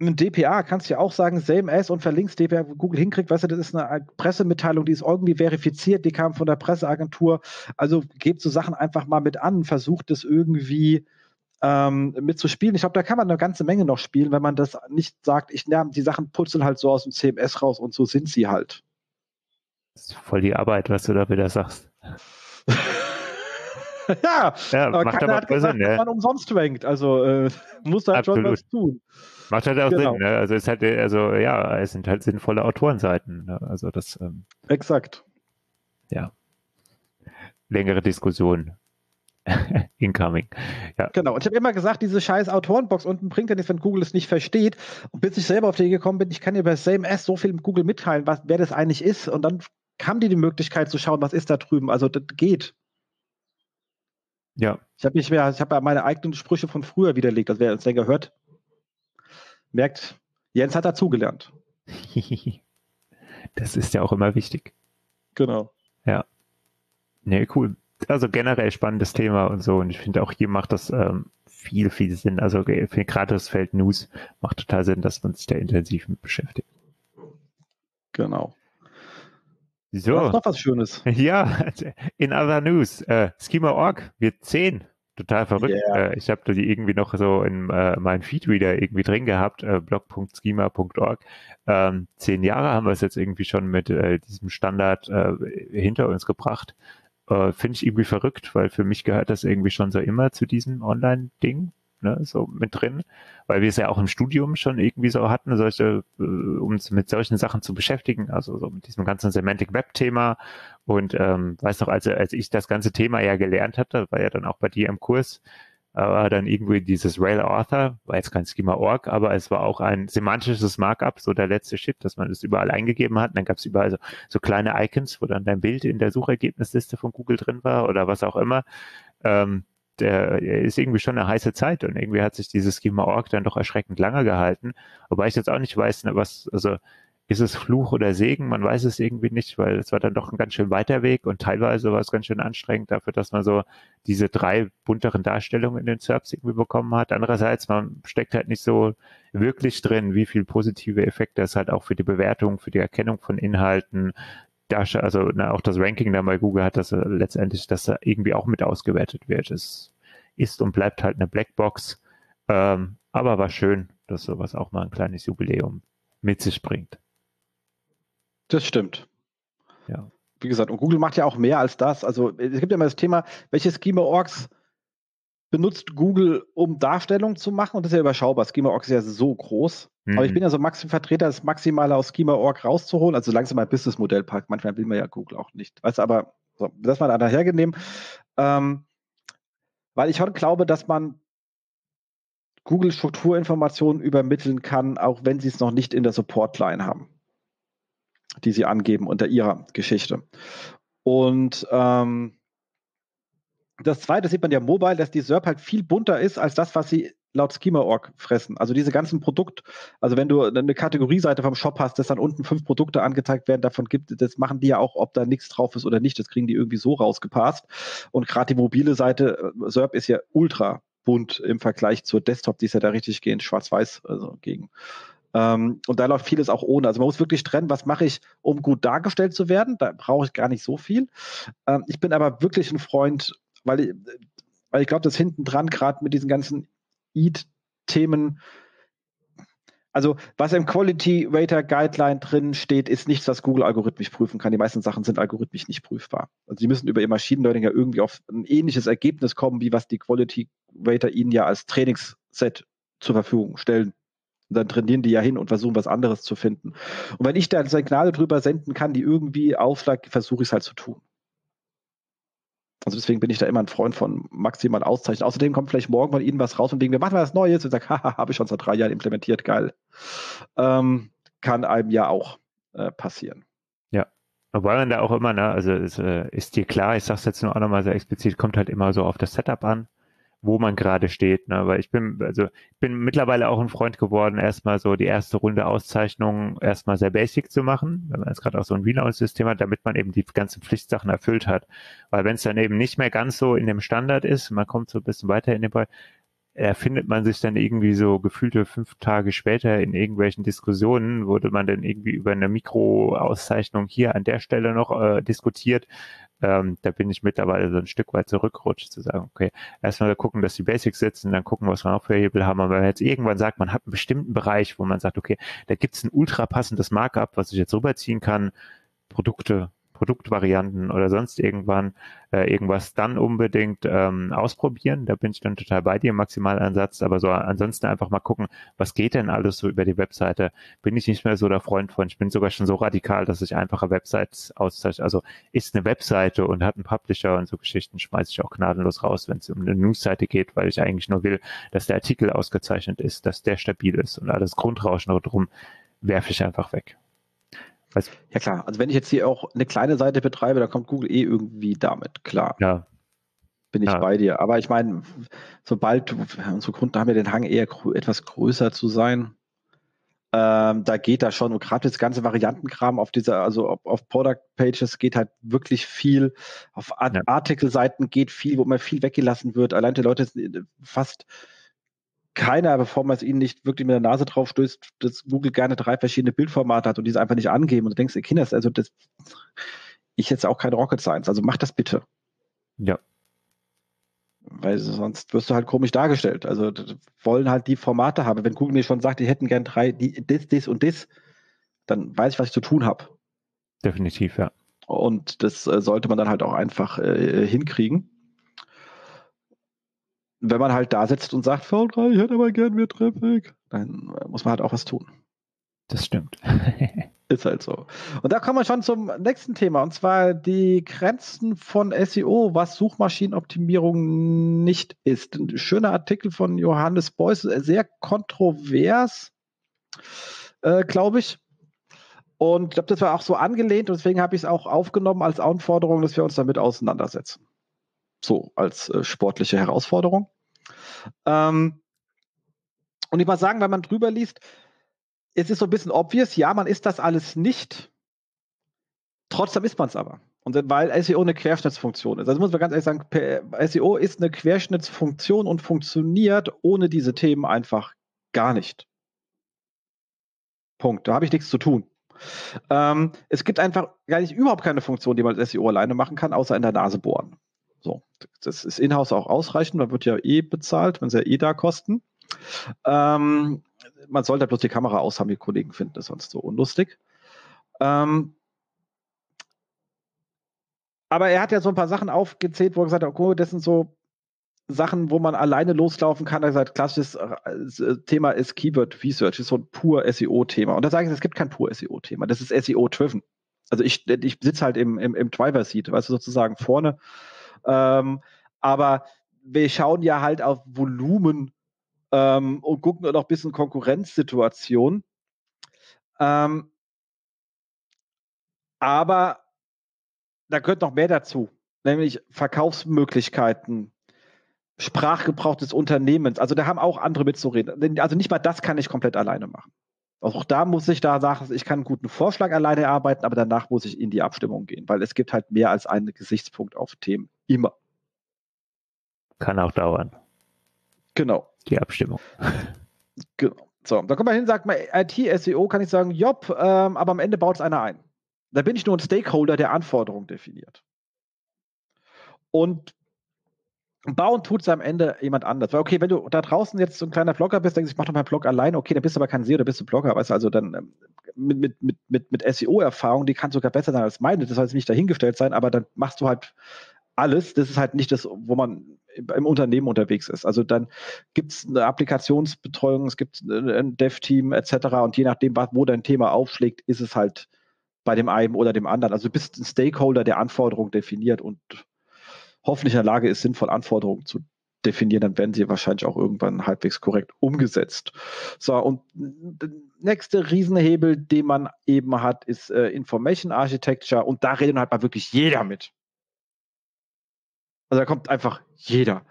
ein DPA, kannst du ja auch sagen, same as und verlinkst DPA, Google hinkriegt, weißt du, das ist eine Pressemitteilung, die ist irgendwie verifiziert, die kam von der Presseagentur. Also gebt so Sachen einfach mal mit an, versucht es irgendwie ähm, mitzuspielen. Ich glaube, da kann man eine ganze Menge noch spielen, wenn man das nicht sagt, ich nehme die Sachen putzeln halt so aus dem CMS raus und so sind sie halt. Das ist voll die Arbeit, was du da wieder sagst. ja, ja, aber macht keiner aber hat gesagt, Sinn, dass man umsonst rankt. Also äh, muss da halt schon was tun. Macht halt auch genau. Sinn. Ne? Also es halt, also ja, es sind halt sinnvolle Autorenseiten. Ne? Also das. Ähm, Exakt. Ja. Längere Diskussion. Incoming. Ja. Genau. Und ich habe immer gesagt, diese scheiß Autorenbox unten bringt ja nichts, wenn Google es nicht versteht. Und bis ich selber auf die gekommen bin, ich kann dir bei Same S so viel mit Google mitteilen, was, wer das eigentlich ist. Und dann kam die die Möglichkeit zu schauen, was ist da drüben. Also das geht. Ja. Ich habe mich mehr, ich habe ja meine eigenen Sprüche von früher widerlegt. Also wer uns länger hört, merkt, Jens hat dazugelernt. das ist ja auch immer wichtig. Genau. Ja. Nee, cool. Also generell spannendes Thema und so. Und ich finde auch hier macht das ähm, viel, viel Sinn. Also gerade das Feld News macht total Sinn, dass man sich da intensiv mit beschäftigt. Genau. So. Du hast noch was Schönes. Ja, in other news, äh, Schema.org wird 10. Total verrückt. Yeah. Äh, ich habe die irgendwie noch so in äh, meinem Feedreader irgendwie drin gehabt, äh, blog.schema.org. Ähm, zehn Jahre haben wir es jetzt irgendwie schon mit äh, diesem Standard äh, hinter uns gebracht. Äh, Finde ich irgendwie verrückt, weil für mich gehört das irgendwie schon so immer zu diesem Online-Ding ne, so mit drin, weil wir es ja auch im Studium schon irgendwie so hatten, solche, äh, um uns mit solchen Sachen zu beschäftigen, also so mit diesem ganzen Semantic Web Thema und ähm, weiß noch, als, als ich das ganze Thema ja gelernt hatte, war ja dann auch bei dir im Kurs, aber dann irgendwie dieses Rail Author, war jetzt kein Schema Org, aber es war auch ein semantisches Markup, so der letzte Shit, dass man es überall eingegeben hat. Und dann gab es überall so, so kleine Icons, wo dann dein Bild in der Suchergebnisliste von Google drin war oder was auch immer. Ähm, der ist irgendwie schon eine heiße Zeit und irgendwie hat sich dieses Schema Org dann doch erschreckend lange gehalten. Wobei ich jetzt auch nicht weiß, ne, was, also ist es Fluch oder Segen? Man weiß es irgendwie nicht, weil es war dann doch ein ganz schön weiter Weg und teilweise war es ganz schön anstrengend dafür, dass man so diese drei bunteren Darstellungen in den SERPs irgendwie bekommen hat. Andererseits, man steckt halt nicht so wirklich drin, wie viel positive Effekte es halt auch für die Bewertung, für die Erkennung von Inhalten, also na, auch das Ranking da bei Google hat das äh, letztendlich, dass da irgendwie auch mit ausgewertet wird. Es ist und bleibt halt eine Blackbox. Ähm, aber war schön, dass sowas auch mal ein kleines Jubiläum mit sich bringt. Das stimmt. Ja. Wie gesagt, und Google macht ja auch mehr als das. Also es gibt ja immer das Thema, welche Schema-Orgs benutzt Google, um Darstellung zu machen. Und das ist ja überschaubar. Schema.org ist ja so groß. Mhm. Aber ich mhm. bin ja so Maxim Vertreter, das Maximale aus Schema.org rauszuholen. Also langsam mal Businessmodell packt. Manchmal will man ja Google auch nicht. Weißt du, aber so, das mal nachher genehm. Ähm, weil ich heute glaube, dass man Google Strukturinformationen übermitteln kann, auch wenn sie es noch nicht in der Support-Line haben, die sie angeben unter ihrer Geschichte. Und ähm, das zweite sieht man ja mobile, dass die SERP halt viel bunter ist als das, was sie laut Schema.org fressen. Also diese ganzen Produkt, also wenn du eine Kategorieseite vom Shop hast, dass dann unten fünf Produkte angezeigt werden, davon gibt, das machen die ja auch, ob da nichts drauf ist oder nicht, das kriegen die irgendwie so rausgepasst. Und gerade die mobile Seite, äh, SERP ist ja ultra bunt im Vergleich zur Desktop, die ist ja da richtig gehend schwarz-weiß also gegen. Ähm, und da läuft vieles auch ohne. Also man muss wirklich trennen, was mache ich, um gut dargestellt zu werden. Da brauche ich gar nicht so viel. Ähm, ich bin aber wirklich ein Freund weil ich, weil ich glaube, dass hinten dran gerade mit diesen ganzen EAT-Themen, also was im Quality Rater Guideline drin steht, ist nichts, was Google algorithmisch prüfen kann. Die meisten Sachen sind algorithmisch nicht prüfbar. Also sie müssen über ihr Machine Learning ja irgendwie auf ein ähnliches Ergebnis kommen, wie was die Quality Rater ihnen ja als Trainingsset zur Verfügung stellen. Und dann trainieren die ja hin und versuchen was anderes zu finden. Und wenn ich da Signale drüber senden kann, die irgendwie aufschlag, versuche ich es halt zu tun. Also deswegen bin ich da immer ein Freund von maximal Auszeichnen. Außerdem kommt vielleicht morgen von Ihnen was raus und wegen, wir machen was Neues und sagt, haha, habe ich schon seit drei Jahren implementiert, geil. Ähm, kann einem ja auch äh, passieren. Ja. Wobei man da auch immer, ne, also ist, äh, ist dir klar, ich sage es jetzt nur auch nochmal sehr explizit, kommt halt immer so auf das Setup an wo man gerade steht. Ne? Weil ich bin, also ich bin mittlerweile auch ein Freund geworden, erstmal so die erste Runde Auszeichnung erstmal sehr basic zu machen, wenn man jetzt gerade auch so ein Relaunch-System hat, damit man eben die ganzen Pflichtsachen erfüllt hat. Weil wenn es dann eben nicht mehr ganz so in dem Standard ist, man kommt so ein bisschen weiter in den Bereich, erfindet man sich dann irgendwie so gefühlte fünf Tage später in irgendwelchen Diskussionen, wurde man dann irgendwie über eine Mikroauszeichnung hier an der Stelle noch äh, diskutiert, ähm, da bin ich mittlerweile so ein Stück weit zurückgerutscht, zu sagen, okay, erstmal gucken, dass die Basics sitzen, dann gucken, was wir noch für Hebel haben. Aber wenn man jetzt irgendwann sagt, man hat einen bestimmten Bereich, wo man sagt, okay, da gibt es ein ultra passendes Markup, was ich jetzt rüberziehen kann, Produkte, Produktvarianten oder sonst irgendwann äh, irgendwas dann unbedingt ähm, ausprobieren. Da bin ich dann total bei dir, Maximalansatz. Aber so ansonsten einfach mal gucken, was geht denn alles so über die Webseite. Bin ich nicht mehr so der Freund von. Ich bin sogar schon so radikal, dass ich einfache Websites auszeichne. Also ist eine Webseite und hat einen Publisher und so Geschichten, schmeiße ich auch gnadenlos raus, wenn es um eine Newsseite geht, weil ich eigentlich nur will, dass der Artikel ausgezeichnet ist, dass der stabil ist und alles Grundrauschen drum werfe ich einfach weg. Was? Ja klar, also wenn ich jetzt hier auch eine kleine Seite betreibe, da kommt Google eh irgendwie damit, klar. Ja. Bin ich ja. bei dir. Aber ich meine, sobald unsere Kunden haben ja den Hang eher grö etwas größer zu sein, ähm, da geht da schon, und gerade das ganze Variantenkram auf dieser, also auf, auf Product Pages geht halt wirklich viel, auf Art ja. Artikelseiten geht viel, wo immer viel weggelassen wird. Allein die Leute fast keiner, bevor man es ihnen nicht wirklich mit der Nase drauf stößt, dass Google gerne drei verschiedene Bildformate hat und diese einfach nicht angeben. Und du denkst, Kinder, also das, ich jetzt auch kein Rocket Science, also mach das bitte. Ja. Weil sonst wirst du halt komisch dargestellt. Also wollen halt die Formate haben. Wenn Google mir schon sagt, die hätten gern drei, die, das, das und das, dann weiß ich, was ich zu tun habe. Definitiv, ja. Und das äh, sollte man dann halt auch einfach äh, hinkriegen. Wenn man halt da sitzt und sagt, V3, ich hätte aber gern mehr Traffic, dann äh, muss man halt auch was tun. Das stimmt. Ist halt so. Und da kommen wir schon zum nächsten Thema, und zwar die Grenzen von SEO, was Suchmaschinenoptimierung nicht ist. Ein schöner Artikel von Johannes Beuys, sehr kontrovers, äh, glaube ich. Und ich glaube, das war auch so angelehnt und deswegen habe ich es auch aufgenommen als Anforderung, dass wir uns damit auseinandersetzen. So, als äh, sportliche Herausforderung. Ähm, und ich mal sagen, wenn man drüber liest, es ist so ein bisschen obvious, ja, man ist das alles nicht. Trotzdem ist man es aber. Und weil SEO eine Querschnittsfunktion ist. Also muss man ganz ehrlich sagen, SEO ist eine Querschnittsfunktion und funktioniert ohne diese Themen einfach gar nicht. Punkt. Da habe ich nichts zu tun. Ähm, es gibt einfach gar nicht überhaupt keine Funktion, die man als SEO alleine machen kann, außer in der Nase bohren. So, das ist in-house auch ausreichend, man wird ja eh bezahlt, wenn sie ja eh da kosten. Ähm, man sollte bloß die Kamera aus haben, die Kollegen finden das sonst so unlustig. Ähm, aber er hat ja so ein paar Sachen aufgezählt, wo er gesagt hat, okay, das sind so Sachen, wo man alleine loslaufen kann. Er sagt, klassisches äh, Thema ist Keyword Research, ist so ein pur SEO-Thema. Und da sage ich, es gibt kein pur SEO-Thema. Das ist SEO-driven. Also ich, ich sitze halt im, im, im Driver-Seat, weißt du, sozusagen vorne. Ähm, aber wir schauen ja halt auf Volumen ähm, und gucken noch ein bisschen Konkurrenzsituation. Ähm, aber da gehört noch mehr dazu, nämlich Verkaufsmöglichkeiten, Sprachgebrauch des Unternehmens. Also da haben auch andere mitzureden. Also nicht mal das kann ich komplett alleine machen. Auch da muss ich da sagen, ich kann einen guten Vorschlag alleine erarbeiten, aber danach muss ich in die Abstimmung gehen, weil es gibt halt mehr als einen Gesichtspunkt auf Themen. Immer. Kann auch dauern. Genau. Die Abstimmung. Genau. So, da kommt man hin, sagt man, IT-SEO kann ich sagen, jopp, ähm, aber am Ende baut es einer ein. Da bin ich nur ein Stakeholder, der Anforderungen definiert. Und bauen tut es am Ende jemand anders. Weil, okay, wenn du da draußen jetzt so ein kleiner Blogger bist, denkst du, ich mach doch meinen Blog alleine, okay, dann bist du aber kein SEO, da bist du Blogger, weißt du, also dann ähm, mit, mit, mit, mit, mit SEO-Erfahrung, die kann sogar besser sein als meine, das soll jetzt nicht dahingestellt sein, aber dann machst du halt alles, das ist halt nicht das, wo man im Unternehmen unterwegs ist. Also dann gibt es eine Applikationsbetreuung, es gibt ein Dev-Team etc. Und je nachdem, wo dein Thema aufschlägt, ist es halt bei dem einen oder dem anderen. Also du bist ein Stakeholder, der Anforderungen definiert und hoffentlich in der Lage ist, sinnvoll Anforderungen zu definieren, dann werden sie wahrscheinlich auch irgendwann halbwegs korrekt umgesetzt. So, und der nächste Riesenhebel, den man eben hat, ist äh, Information Architecture und da redet halt mal wirklich jeder mit. Also da kommt einfach jeder.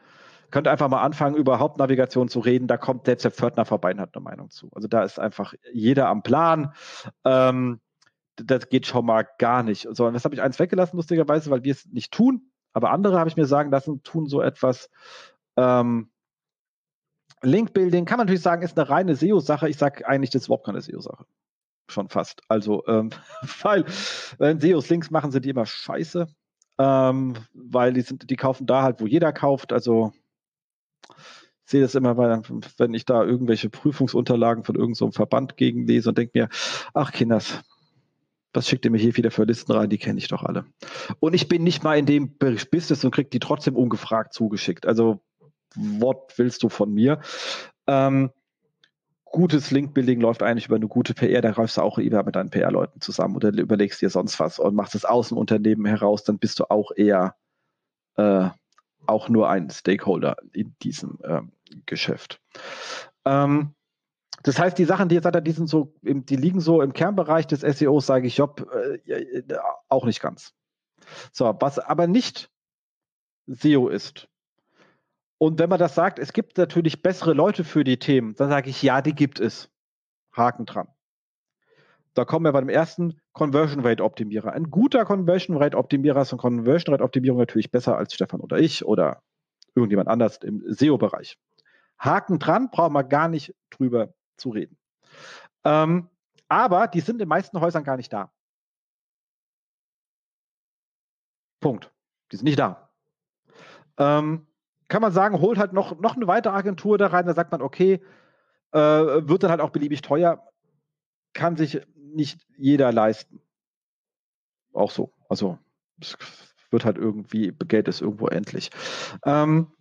Könnt einfach mal anfangen, über Hauptnavigation zu reden. Da kommt der Pförtner vorbei und hat eine Meinung zu. Also da ist einfach jeder am Plan. Ähm, das geht schon mal gar nicht. So, und das habe ich eins weggelassen, lustigerweise, weil wir es nicht tun. Aber andere habe ich mir sagen lassen, tun so etwas. Ähm, Link-Building kann man natürlich sagen, ist eine reine SEO-Sache. Ich sage eigentlich, das ist überhaupt keine SEO-Sache. Schon fast. Also, ähm, weil, wenn SEOs Links machen, sind die immer scheiße ähm, weil die sind, die kaufen da halt, wo jeder kauft. Also ich sehe das immer, weil, wenn ich da irgendwelche Prüfungsunterlagen von irgendeinem so Verband gegenlese und denke mir, ach Kinders, was schickt ihr mir hier wieder für Listen rein? Die kenne ich doch alle. Und ich bin nicht mal in dem Business und kriege die trotzdem ungefragt zugeschickt. Also, what willst du von mir? Ähm, gutes Link-Building läuft eigentlich über eine gute PR, da greifst du auch lieber mit deinen PR-Leuten zusammen oder überlegst dir sonst was und machst es aus dem Unternehmen heraus, dann bist du auch eher äh, auch nur ein Stakeholder in diesem ähm, Geschäft. Ähm, das heißt, die Sachen, die jetzt hat, die sind so, die liegen so im Kernbereich des SEOs, sage ich, Job, äh, auch nicht ganz. So, was aber nicht SEO ist, und wenn man das sagt, es gibt natürlich bessere Leute für die Themen, dann sage ich, ja, die gibt es. Haken dran. Da kommen wir bei dem ersten Conversion Rate Optimierer. Ein guter Conversion Rate Optimierer ist eine Conversion Rate Optimierung natürlich besser als Stefan oder ich oder irgendjemand anders im SEO-Bereich. Haken dran, brauchen wir gar nicht drüber zu reden. Ähm, aber die sind in den meisten Häusern gar nicht da. Punkt. Die sind nicht da. Ähm, kann man sagen, holt halt noch, noch eine weitere Agentur da rein, da sagt man, okay, äh, wird dann halt auch beliebig teuer, kann sich nicht jeder leisten. auch so. Also es wird halt irgendwie, Geld ist irgendwo endlich. Ähm,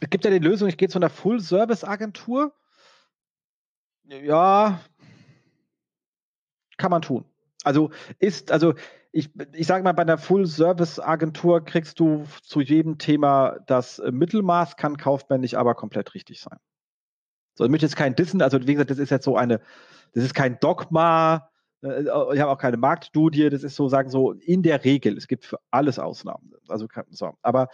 es gibt ja die Lösung, ich gehe zu einer Full-Service-Agentur. Ja, kann man tun. Also ist, also ich, ich sage mal, bei einer Full-Service-Agentur kriegst du zu jedem Thema das Mittelmaß, kann kaufmännisch aber komplett richtig sein. So, ich möchte jetzt kein Dissen, also wie gesagt, das ist jetzt so eine, das ist kein Dogma, äh, ich habe auch keine Marktstudie, das ist so, sagen so, in der Regel, es gibt für alles Ausnahmen. Also, so. Aber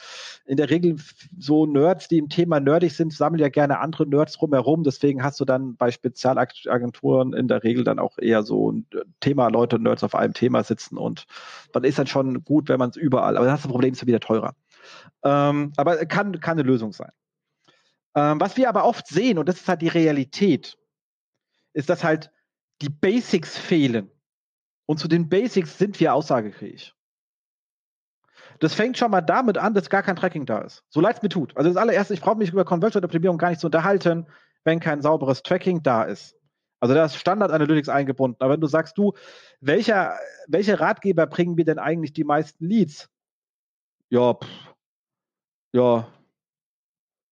in der Regel, so Nerds, die im Thema nerdig sind, sammeln ja gerne andere Nerds drumherum. Deswegen hast du dann bei Spezialagenturen in der Regel dann auch eher so ein Thema, Leute, Nerds auf einem Thema sitzen und dann ist dann schon gut, wenn man es überall, aber dann hast du Problem, ist ja wieder teurer. Ähm, aber kann, kann eine Lösung sein. Ähm, was wir aber oft sehen, und das ist halt die Realität, ist, dass halt die Basics fehlen. Und zu den Basics sind wir aussagefähig. Das fängt schon mal damit an, dass gar kein Tracking da ist. So leid es mir tut. Also das allererste, ich brauche mich über Conversion-Optimierung gar nicht zu unterhalten, wenn kein sauberes Tracking da ist. Also da ist Standard Analytics eingebunden. Aber wenn du sagst, du, welcher, welche Ratgeber bringen mir denn eigentlich die meisten Leads? Ja, pff, ja,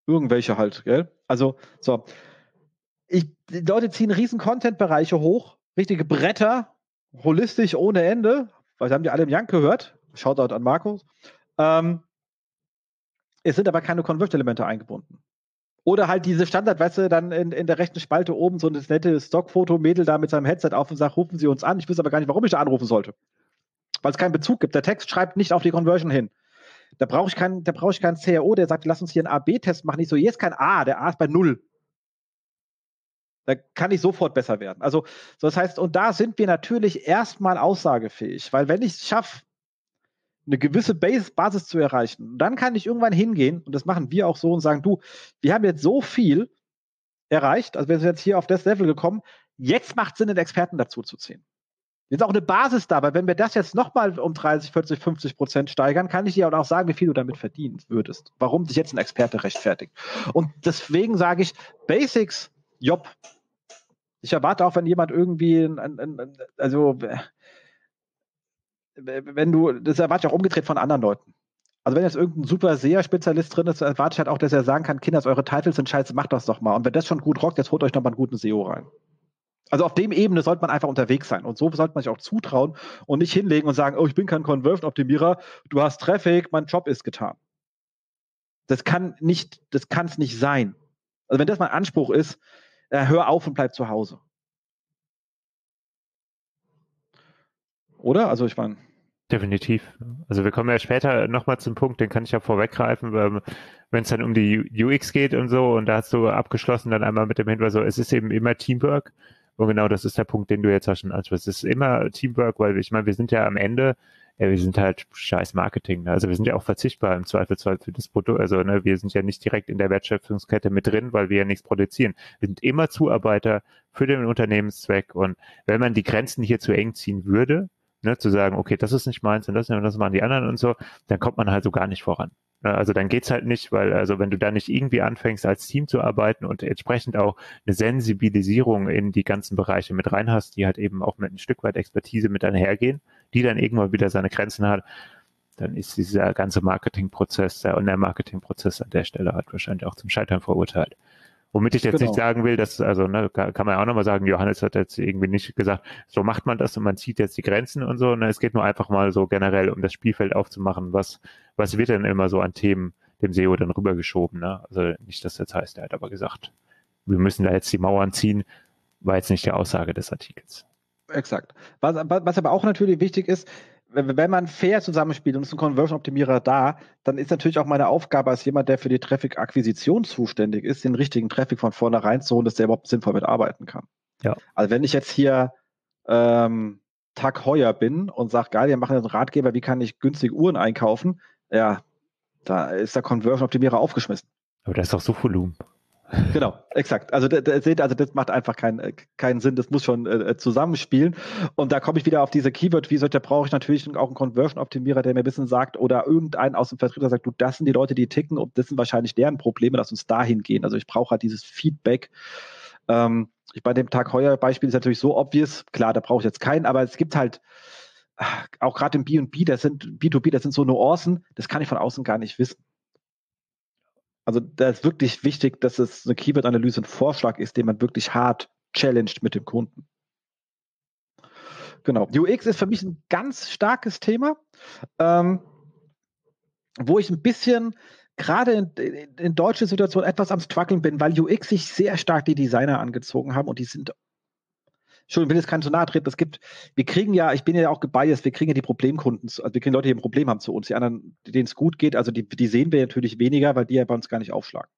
irgendwelche halt, gell? Also, so ich, die Leute ziehen riesen Content-Bereiche hoch, richtige Bretter, holistisch ohne Ende, weil sie haben die alle im Jank gehört. Shoutout an Markus. Ähm, es sind aber keine Convert-Elemente eingebunden. Oder halt diese Standard, weißt du, dann in, in der rechten Spalte oben so ein nette Stockfoto, Mädel da mit seinem Headset auf und sagt, rufen Sie uns an. Ich wüsste aber gar nicht, warum ich da anrufen sollte. Weil es keinen Bezug gibt. Der Text schreibt nicht auf die Conversion hin. Da brauche ich keinen, da brauche ich CRO, der sagt, lass uns hier einen AB-Test machen. Nicht so, hier ist kein A, der A ist bei null. Da kann ich sofort besser werden. Also, das heißt, und da sind wir natürlich erstmal aussagefähig, weil wenn ich es schaffe, eine gewisse Base, Basis zu erreichen, dann kann ich irgendwann hingehen, und das machen wir auch so und sagen, du, wir haben jetzt so viel erreicht, also wir sind jetzt hier auf das Level gekommen, jetzt macht Sinn, den Experten dazu zu ziehen. Jetzt auch eine Basis da, weil wenn wir das jetzt nochmal um 30, 40, 50 Prozent steigern, kann ich dir auch sagen, wie viel du damit verdienen würdest. Warum sich jetzt ein Experte rechtfertigt. Und deswegen sage ich, Basics Job. Ich erwarte auch, wenn jemand irgendwie, ein, ein, ein, also wenn du, das erwarte ich auch umgedreht von anderen Leuten. Also wenn jetzt irgendein super SEA-Spezialist drin ist, erwarte ich halt auch, dass er sagen kann, Kinders, eure Titles sind scheiße, macht das doch mal. Und wenn das schon gut rockt, jetzt holt euch noch mal einen guten SEO rein. Also auf dem Ebene sollte man einfach unterwegs sein. Und so sollte man sich auch zutrauen und nicht hinlegen und sagen, oh, ich bin kein Conversion-Optimierer, du hast Traffic, mein Job ist getan. Das kann nicht, das kann es nicht sein. Also wenn das mein Anspruch ist, äh, hör auf und bleib zu Hause. Oder? Also ich meine. Definitiv. Also wir kommen ja später nochmal zum Punkt, den kann ich ja vorweggreifen, ähm, wenn es dann um die UX geht und so, und da hast du abgeschlossen dann einmal mit dem Hinweis, so, es ist eben immer Teamwork. Und genau das ist der Punkt, den du jetzt hast schon ansprichst. Es ist immer Teamwork, weil ich meine, wir sind ja am Ende ja, wir sind halt scheiß Marketing. Ne? Also wir sind ja auch verzichtbar im Zweifelsfall für das Produkt. Also ne, wir sind ja nicht direkt in der Wertschöpfungskette mit drin, weil wir ja nichts produzieren. Wir sind immer Zuarbeiter für den Unternehmenszweck. Und wenn man die Grenzen hier zu eng ziehen würde, ne, zu sagen, okay, das ist nicht meins und das, und das machen die anderen und so, dann kommt man halt so gar nicht voran. Also dann geht's halt nicht, weil also wenn du da nicht irgendwie anfängst, als Team zu arbeiten und entsprechend auch eine Sensibilisierung in die ganzen Bereiche mit rein hast, die halt eben auch mit ein Stück weit Expertise mit einhergehen, die dann irgendwann wieder seine Grenzen hat, dann ist dieser ganze Marketingprozess, der Online-Marketingprozess an der Stelle halt wahrscheinlich auch zum Scheitern verurteilt. Womit ich jetzt genau. nicht sagen will, dass, also, ne, kann, man ja auch nochmal sagen, Johannes hat jetzt irgendwie nicht gesagt, so macht man das und man zieht jetzt die Grenzen und so. Ne, es geht nur einfach mal so generell, um das Spielfeld aufzumachen, was, was wird denn immer so an Themen dem SEO dann rübergeschoben, ne? Also nicht, dass das heißt, er hat aber gesagt, wir müssen da jetzt die Mauern ziehen, war jetzt nicht die Aussage des Artikels. Exakt. Was, was aber auch natürlich wichtig ist, wenn man fair zusammenspielt und es ist ein Conversion-Optimierer da, dann ist natürlich auch meine Aufgabe als jemand, der für die Traffic-Akquisition zuständig ist, den richtigen Traffic von vornherein zu holen, dass der überhaupt sinnvoll mitarbeiten kann. Ja. Also wenn ich jetzt hier ähm, Tag Heuer bin und sage, geil, wir machen einen Ratgeber, wie kann ich günstige Uhren einkaufen, ja, da ist der Conversion-Optimierer aufgeschmissen. Aber da ist doch so Volumen. Genau, exakt. Also, seht, also das macht einfach keinen äh, keinen Sinn. Das muss schon äh, zusammenspielen. Und da komme ich wieder auf diese Keyword Research. Da brauche ich natürlich auch einen Conversion Optimierer, der mir ein bisschen sagt oder irgendeinen aus dem Vertrieb, der sagt, du, das sind die Leute, die ticken und das sind wahrscheinlich deren Probleme. Lass uns dahin gehen. Also ich brauche halt dieses Feedback. Ähm, ich bei dem Tag heuer Beispiel ist natürlich so obvious. Klar, da brauche ich jetzt keinen, aber es gibt halt auch gerade im B&B, das sind B2B, das sind so Nuancen, das kann ich von außen gar nicht wissen. Also da ist wirklich wichtig, dass es eine Keyword-Analyse ein Vorschlag ist, den man wirklich hart challenged mit dem Kunden. Genau. UX ist für mich ein ganz starkes Thema, ähm, wo ich ein bisschen gerade in, in, in deutscher Situation etwas am struggeln bin, weil UX sich sehr stark die Designer angezogen haben und die sind Ich will jetzt keinen so nahe treten. Es gibt, wir kriegen ja, ich bin ja auch gebiased, wir kriegen ja die Problemkunden, also wir kriegen Leute, die ein Problem haben zu uns. Die anderen, denen es gut geht, also die, die sehen wir natürlich weniger, weil die ja bei uns gar nicht aufschlagen.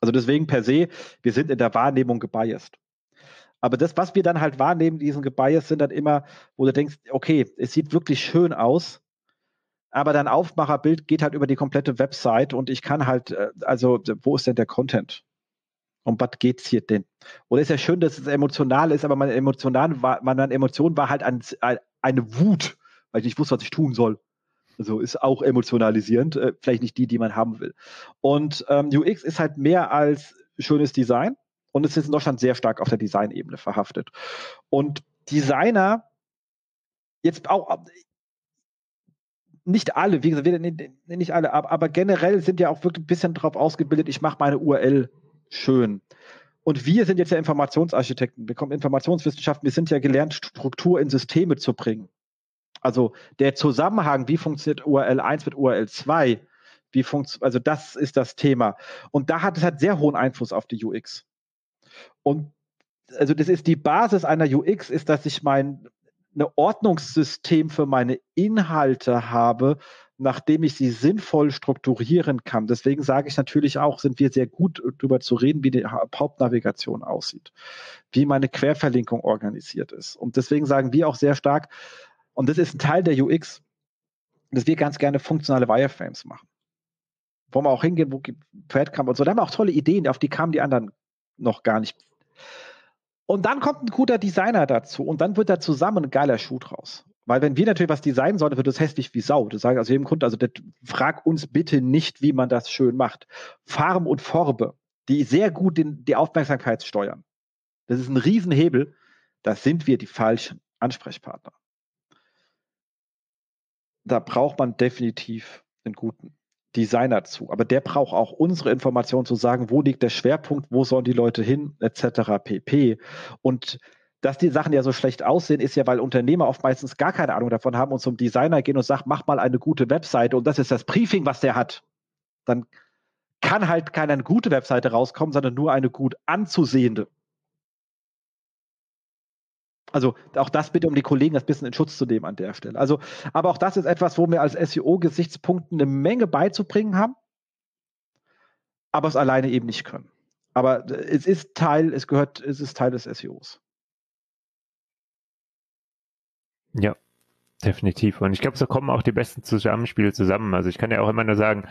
Also deswegen per se, wir sind in der Wahrnehmung gebiased. Aber das, was wir dann halt wahrnehmen, diesen Gebias, sind dann immer, wo du denkst, okay, es sieht wirklich schön aus, aber dein Aufmacherbild geht halt über die komplette Website und ich kann halt, äh, also wo ist denn der Content? Um was geht's hier denn? Oder ist ja schön, dass es emotional ist, aber meine Emotion war, meine Emotion war halt ein, eine Wut, weil ich nicht wusste, was ich tun soll. Also ist auch emotionalisierend, äh, vielleicht nicht die, die man haben will. Und ähm, UX ist halt mehr als schönes Design und es ist in Deutschland sehr stark auf der Designebene verhaftet. Und Designer, jetzt auch, nicht alle, wie gesagt, nicht alle, aber, generell sind ja auch wirklich ein bisschen darauf ausgebildet, ich mache meine URL schön. Und wir sind jetzt ja Informationsarchitekten, wir kommen Informationswissenschaften, wir sind ja gelernt, Struktur in Systeme zu bringen. Also der Zusammenhang, wie funktioniert URL 1 mit URL 2, wie funktioniert, also das ist das Thema. Und da hat es halt sehr hohen Einfluss auf die UX. Und also das ist die Basis einer UX, ist, dass ich mein eine Ordnungssystem für meine Inhalte habe, nachdem ich sie sinnvoll strukturieren kann. Deswegen sage ich natürlich auch, sind wir sehr gut darüber zu reden, wie die Hauptnavigation aussieht, wie meine Querverlinkung organisiert ist. Und deswegen sagen wir auch sehr stark, und das ist ein Teil der UX, dass wir ganz gerne funktionale Wireframes machen. Wo wir auch hingehen, wo Threadcam und so. Da haben wir auch tolle Ideen, auf die kamen die anderen noch gar nicht. Und dann kommt ein guter Designer dazu und dann wird da zusammen ein geiler Schuh draus. Weil wenn wir natürlich was designen sollten, wird das hässlich wie Sau. Das sage ich also jedem Kunden, also das, frag uns bitte nicht, wie man das schön macht. Farben und Farbe, die sehr gut den, die Aufmerksamkeit steuern. Das ist ein Riesenhebel. Da sind wir die falschen Ansprechpartner. Da braucht man definitiv einen guten. Designer zu. Aber der braucht auch unsere Informationen zu sagen, wo liegt der Schwerpunkt, wo sollen die Leute hin, etc. pp. Und dass die Sachen ja so schlecht aussehen, ist ja, weil Unternehmer oft meistens gar keine Ahnung davon haben und zum Designer gehen und sagen, mach mal eine gute Webseite und das ist das Briefing, was der hat. Dann kann halt keine gute Webseite rauskommen, sondern nur eine gut anzusehende. Also auch das bitte, um die Kollegen das bisschen in Schutz zu nehmen an der Stelle. Also, aber auch das ist etwas, wo wir als SEO-Gesichtspunkten eine Menge beizubringen haben, aber es alleine eben nicht können. Aber es ist Teil, es gehört, es ist Teil des SEOs. Ja, definitiv. Und ich glaube, so kommen auch die besten Zusammenspiele zusammen. Also ich kann ja auch immer nur sagen,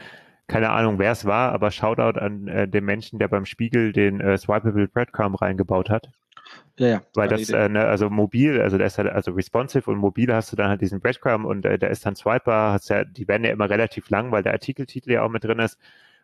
keine Ahnung, wer es war, aber Shoutout an äh, den Menschen, der beim Spiegel den äh, Swipeable Breadcrumb reingebaut hat. Ja, ja. Weil das, äh, ne, also mobil, also der ist halt, also responsive und mobil hast du dann halt diesen Breadcrumb und äh, der ist dann swipebar, hast ja, die werden ja immer relativ lang, weil der Artikeltitel ja auch mit drin ist.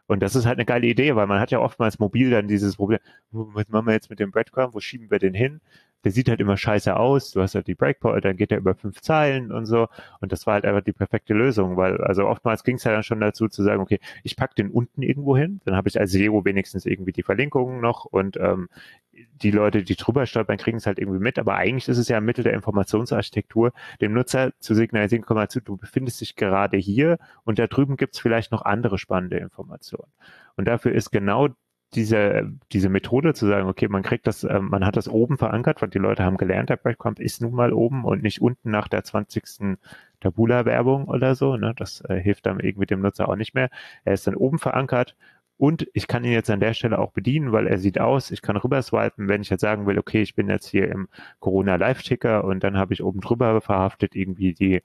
Und das ist halt eine geile Idee, weil man hat ja oftmals mobil dann dieses Problem, was machen wir jetzt mit dem Breadcrumb, wo schieben wir den hin? Der sieht halt immer scheiße aus. Du hast halt die Breakpoint, dann geht er über fünf Zeilen und so. Und das war halt einfach die perfekte Lösung, weil also oftmals ging es ja dann schon dazu zu sagen, okay, ich pack den unten irgendwo hin, dann habe ich als SEO wenigstens irgendwie die Verlinkungen noch und ähm, die Leute, die drüber stolpern, kriegen es halt irgendwie mit. Aber eigentlich ist es ja ein Mittel der Informationsarchitektur, dem Nutzer zu signalisieren, komm mal zu, du befindest dich gerade hier und da drüben gibt's vielleicht noch andere spannende Informationen. Und dafür ist genau diese, diese Methode zu sagen, okay, man kriegt das, äh, man hat das oben verankert, weil die Leute haben gelernt, der Breadcrumb ist nun mal oben und nicht unten nach der 20. Tabula-Werbung oder so. Ne? Das äh, hilft dann irgendwie dem Nutzer auch nicht mehr. Er ist dann oben verankert und ich kann ihn jetzt an der Stelle auch bedienen, weil er sieht aus, ich kann rüber swipen, wenn ich jetzt sagen will, okay, ich bin jetzt hier im Corona Live-Ticker und dann habe ich oben drüber verhaftet irgendwie die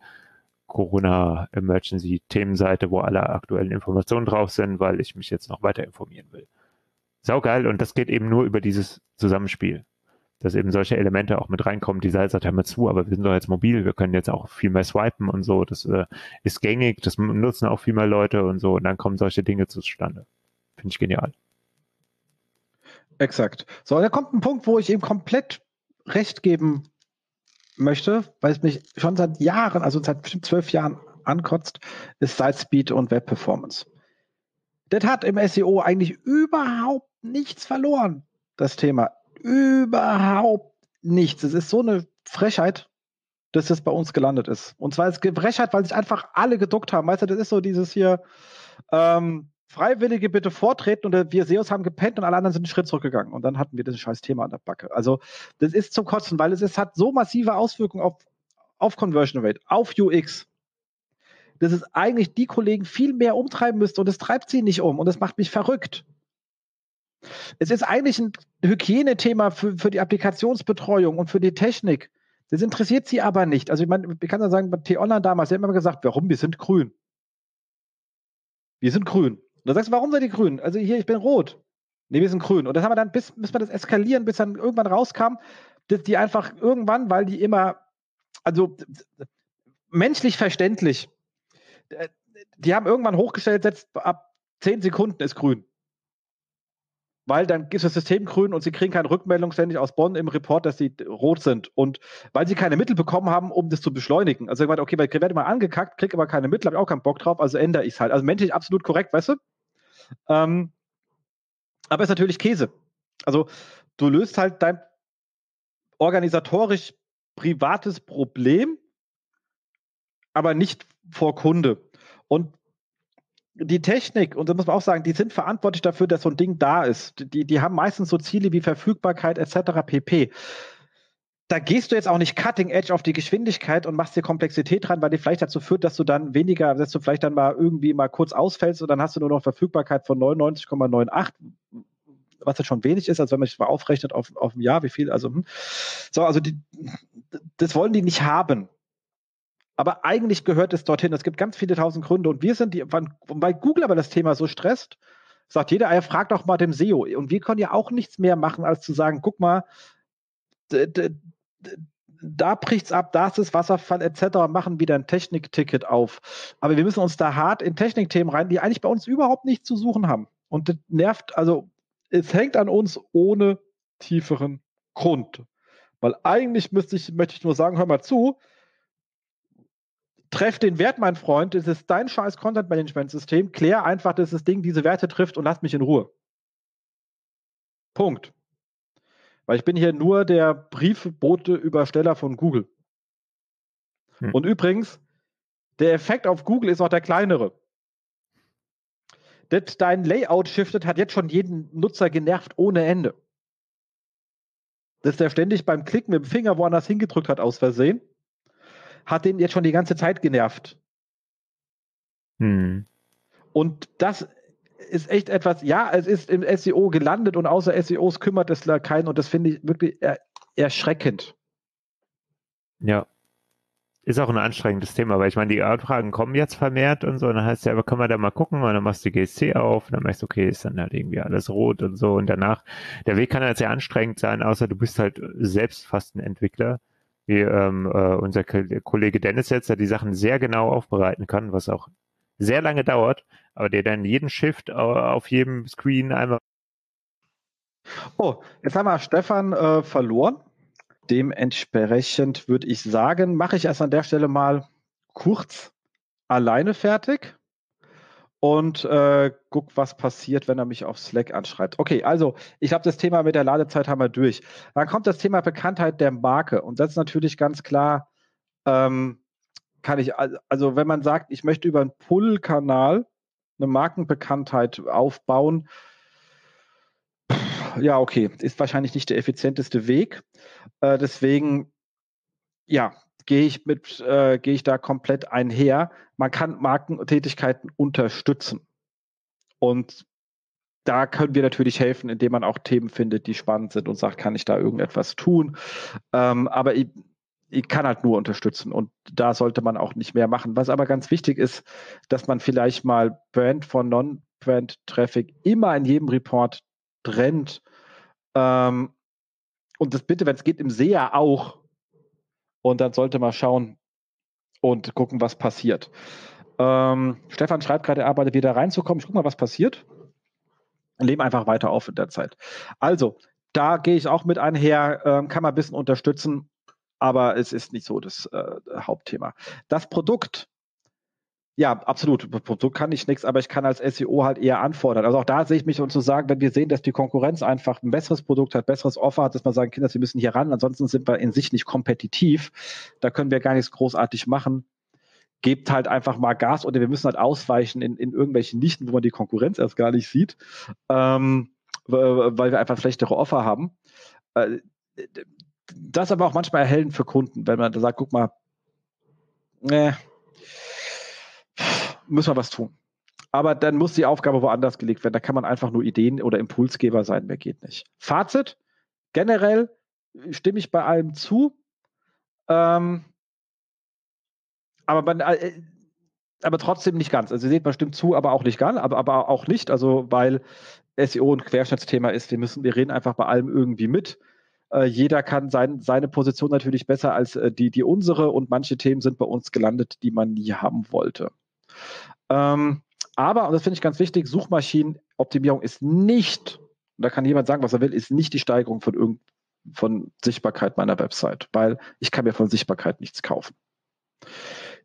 Corona Emergency Themenseite, wo alle aktuellen Informationen drauf sind, weil ich mich jetzt noch weiter informieren will saugeil und das geht eben nur über dieses Zusammenspiel. Dass eben solche Elemente auch mit reinkommen. Die Seite sagt, hör mal zu, aber wir sind doch jetzt mobil, wir können jetzt auch viel mehr swipen und so. Das äh, ist gängig, das nutzen auch viel mehr Leute und so. Und dann kommen solche Dinge zustande. Finde ich genial. Exakt. So, da kommt ein Punkt, wo ich eben komplett recht geben möchte, weil es mich schon seit Jahren, also seit zwölf Jahren ankotzt, ist Speed und Web Performance. Das hat im SEO eigentlich überhaupt nichts verloren, das Thema. Überhaupt nichts. Es ist so eine Frechheit, dass das bei uns gelandet ist. Und zwar ist es Frechheit, weil sich einfach alle geduckt haben. Weißt du, das ist so dieses hier, ähm, Freiwillige bitte vortreten und wir SEOs haben gepennt und alle anderen sind einen Schritt zurückgegangen. Und dann hatten wir das scheiß Thema an der Backe. Also das ist zum Kotzen, weil es, es hat so massive Auswirkungen auf, auf Conversion Rate, auf UX, dass es eigentlich die Kollegen viel mehr umtreiben müsste und es treibt sie nicht um und das macht mich verrückt. Es ist eigentlich ein Hygienethema für, für die Applikationsbetreuung und für die Technik. Das interessiert sie aber nicht. Also ich meine, ich kann sagen, bei T-Online damals, sie haben immer gesagt, warum? Wir sind grün. Wir sind grün. Und dann sagst du, warum seid ihr grün? Also hier, ich bin rot. Nee, wir sind grün. Und das haben wir dann, bis, bis wir das eskalieren, bis dann irgendwann rauskam, dass die einfach irgendwann, weil die immer, also menschlich verständlich, die haben irgendwann hochgestellt, setzt ab 10 Sekunden ist grün. Weil dann ist das System grün und sie kriegen keine Rückmeldung ständig aus Bonn im Report, dass sie rot sind. Und weil sie keine Mittel bekommen haben, um das zu beschleunigen. Also ich meine, okay, ich werde mal angekackt, kriege aber keine Mittel, habe ich auch keinen Bock drauf, also ändere ich es halt. Also menschlich absolut korrekt, weißt du? Ähm, aber ist natürlich Käse. Also du löst halt dein organisatorisch privates Problem, aber nicht vor Kunde. Und die Technik, und da muss man auch sagen, die sind verantwortlich dafür, dass so ein Ding da ist. Die, die haben meistens so Ziele wie Verfügbarkeit etc. pp da gehst du jetzt auch nicht cutting edge auf die Geschwindigkeit und machst dir Komplexität dran, weil die vielleicht dazu führt, dass du dann weniger, dass du vielleicht dann mal irgendwie mal kurz ausfällst und dann hast du nur noch Verfügbarkeit von 99,98, was jetzt schon wenig ist, also wenn man sich mal aufrechnet auf, auf ein Jahr, wie viel, also, hm. so, also die, das wollen die nicht haben. Aber eigentlich gehört es dorthin. Es gibt ganz viele tausend Gründe und wir sind die, weil Google aber das Thema so stresst, sagt jeder, er fragt doch mal dem SEO. Und wir können ja auch nichts mehr machen, als zu sagen, guck mal, da bricht's ab, da ist es Wasserfall etc., machen wieder ein Technikticket auf. Aber wir müssen uns da hart in Technikthemen rein, die eigentlich bei uns überhaupt nichts zu suchen haben. Und das nervt, also es hängt an uns ohne tieferen Grund. Weil eigentlich müsste ich, möchte ich nur sagen, hör mal zu, treff den Wert, mein Freund, es ist dein scheiß Content-Management-System, klär einfach, dass das Ding diese Werte trifft und lass mich in Ruhe. Punkt. Weil ich bin hier nur der Briefbote-Übersteller von Google. Hm. Und übrigens, der Effekt auf Google ist auch der kleinere. Das dein Layout shiftet hat jetzt schon jeden Nutzer genervt ohne Ende. Dass der ständig beim Klicken mit dem Finger woanders hingedrückt hat aus Versehen, hat den jetzt schon die ganze Zeit genervt. Hm. Und das ist echt etwas, ja, es ist im SEO gelandet und außer SEOs kümmert es keinen und das finde ich wirklich er, erschreckend. Ja. Ist auch ein anstrengendes Thema, weil ich meine, die Anfragen kommen jetzt vermehrt und so, und dann heißt ja, aber können wir da mal gucken und dann machst du die GSC auf und dann merkst du, okay, ist dann halt irgendwie alles rot und so und danach, der Weg kann halt sehr anstrengend sein, außer du bist halt selbst fast ein Entwickler, wie ähm, äh, unser Kollege Dennis jetzt, der die Sachen sehr genau aufbereiten kann, was auch sehr lange dauert, aber der dann jeden Shift auf jedem Screen einmal. Oh, jetzt haben wir Stefan äh, verloren. Dementsprechend würde ich sagen, mache ich erst an der Stelle mal kurz alleine fertig und äh, guck, was passiert, wenn er mich auf Slack anschreibt. Okay, also ich glaube, das Thema mit der Ladezeit haben wir durch. Dann kommt das Thema Bekanntheit der Marke und das ist natürlich ganz klar ähm, kann ich, also wenn man sagt, ich möchte über einen Pull-Kanal eine Markenbekanntheit aufbauen, ja, okay, ist wahrscheinlich nicht der effizienteste Weg. Äh, deswegen, ja, gehe ich mit, äh, gehe ich da komplett einher. Man kann Markentätigkeiten unterstützen. Und da können wir natürlich helfen, indem man auch Themen findet, die spannend sind und sagt, kann ich da irgendetwas tun? Ähm, aber ich, ich kann halt nur unterstützen und da sollte man auch nicht mehr machen. Was aber ganz wichtig ist, dass man vielleicht mal Brand von Non-Brand-Traffic immer in jedem Report trennt. Ähm, und das bitte, wenn es geht, im SEA auch. Und dann sollte man schauen und gucken, was passiert. Ähm, Stefan schreibt gerade, er arbeitet wieder reinzukommen. Ich gucke mal, was passiert. Leben einfach weiter auf in der Zeit. Also, da gehe ich auch mit einher, ähm, kann man ein bisschen unterstützen aber es ist nicht so das äh, Hauptthema. Das Produkt, ja, absolut. Produkt kann ich nichts, aber ich kann als SEO halt eher anfordern. Also auch da sehe ich mich und zu sagen, wenn wir sehen, dass die Konkurrenz einfach ein besseres Produkt hat, besseres Offer hat, dass man sagen, Kinder, Sie müssen hier ran, ansonsten sind wir in sich nicht kompetitiv. Da können wir gar nichts großartig machen. Gebt halt einfach mal Gas oder wir müssen halt ausweichen in, in irgendwelchen Nichten, wo man die Konkurrenz erst gar nicht sieht, ähm, weil wir einfach schlechtere Offer haben. Äh, das aber auch manchmal erhellend für Kunden, wenn man da sagt, guck mal, ne, müssen wir was tun. Aber dann muss die Aufgabe woanders gelegt werden. Da kann man einfach nur Ideen oder Impulsgeber sein, mehr geht nicht. Fazit, generell stimme ich bei allem zu. Ähm, aber man, äh, aber trotzdem nicht ganz. Also ihr seht, man stimmt zu, aber auch nicht ganz, aber, aber auch nicht. Also weil SEO ein Querschnittsthema ist, wir müssen, wir reden einfach bei allem irgendwie mit. Äh, jeder kann sein, seine Position natürlich besser als äh, die, die unsere und manche Themen sind bei uns gelandet, die man nie haben wollte. Ähm, aber, und das finde ich ganz wichtig, Suchmaschinenoptimierung ist nicht, da kann jemand sagen, was er will, ist nicht die Steigerung von, irgend, von Sichtbarkeit meiner Website, weil ich kann mir von Sichtbarkeit nichts kaufen.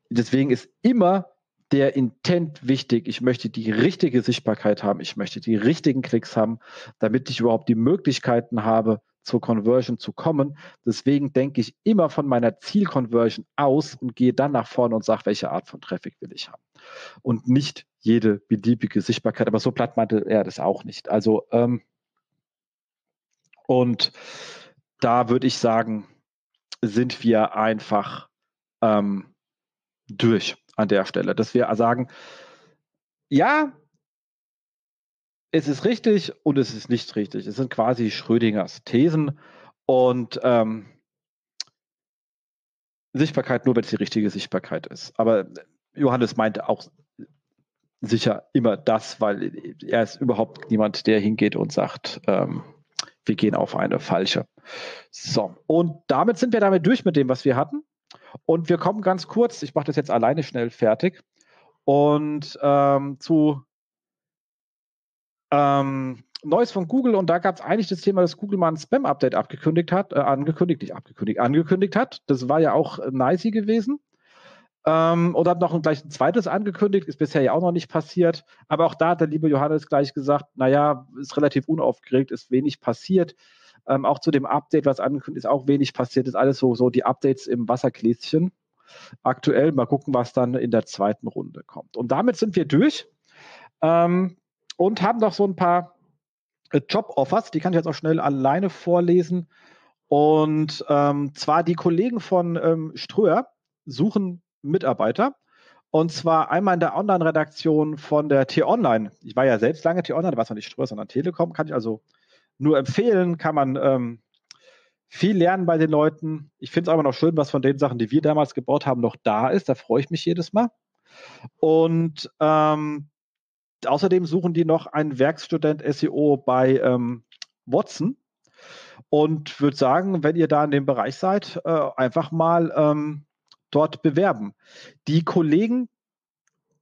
Deswegen ist immer der Intent wichtig. Ich möchte die richtige Sichtbarkeit haben. Ich möchte die richtigen Klicks haben, damit ich überhaupt die Möglichkeiten habe, zur Conversion zu kommen. Deswegen denke ich immer von meiner Zielconversion aus und gehe dann nach vorne und sage, welche Art von Traffic will ich haben. Und nicht jede beliebige Sichtbarkeit. Aber so platt meinte er das auch nicht. Also, ähm, und da würde ich sagen, sind wir einfach ähm, durch an der Stelle, dass wir sagen, ja, es ist richtig und es ist nicht richtig. Es sind quasi Schrödingers Thesen und ähm, Sichtbarkeit nur, wenn es die richtige Sichtbarkeit ist. Aber Johannes meinte auch sicher immer das, weil er ist überhaupt niemand, der hingeht und sagt, ähm, wir gehen auf eine falsche. So, und damit sind wir damit durch mit dem, was wir hatten. Und wir kommen ganz kurz, ich mache das jetzt alleine schnell fertig, und ähm, zu ähm, Neues von Google und da gab es eigentlich das Thema, dass Google mal ein Spam-Update abgekündigt hat, äh, angekündigt, nicht abgekündigt, angekündigt hat. Das war ja auch äh, nice gewesen. Ähm, und hat noch ein, gleich ein zweites angekündigt, ist bisher ja auch noch nicht passiert. Aber auch da hat der liebe Johannes gleich gesagt, naja, ist relativ unaufgeregt, ist wenig passiert. Ähm, auch zu dem Update, was angekündigt ist, auch wenig passiert. Ist alles so, so die Updates im Wassergläschen. Aktuell mal gucken, was dann in der zweiten Runde kommt. Und damit sind wir durch. Ähm, und haben noch so ein paar äh, Job-Offers, die kann ich jetzt auch schnell alleine vorlesen. Und ähm, zwar die Kollegen von ähm, Ströer suchen Mitarbeiter. Und zwar einmal in der Online-Redaktion von der T-Online. Ich war ja selbst lange T-Online, da war es noch nicht Ströer, sondern Telekom. Kann ich also nur empfehlen, kann man ähm, viel lernen bei den Leuten. Ich finde es aber noch schön, was von den Sachen, die wir damals gebaut haben, noch da ist. Da freue ich mich jedes Mal. Und ähm, außerdem suchen die noch einen Werkstudent SEO bei ähm, Watson und würde sagen, wenn ihr da in dem Bereich seid, äh, einfach mal ähm, dort bewerben. Die Kollegen,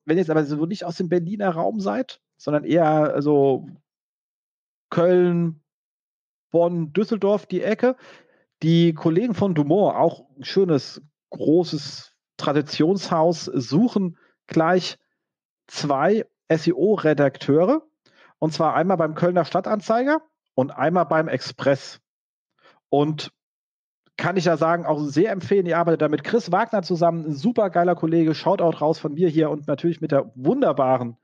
wenn ihr jetzt aber so nicht aus dem Berliner Raum seid, sondern eher also Köln, Bonn, Düsseldorf, die Ecke, die Kollegen von Dumont, auch ein schönes, großes Traditionshaus, suchen gleich zwei SEO-Redakteure. Und zwar einmal beim Kölner Stadtanzeiger und einmal beim Express. Und kann ich ja sagen, auch sehr empfehlen. Ich arbeite da mit Chris Wagner zusammen, ein super geiler Kollege. Shoutout raus von mir hier und natürlich mit der wunderbaren,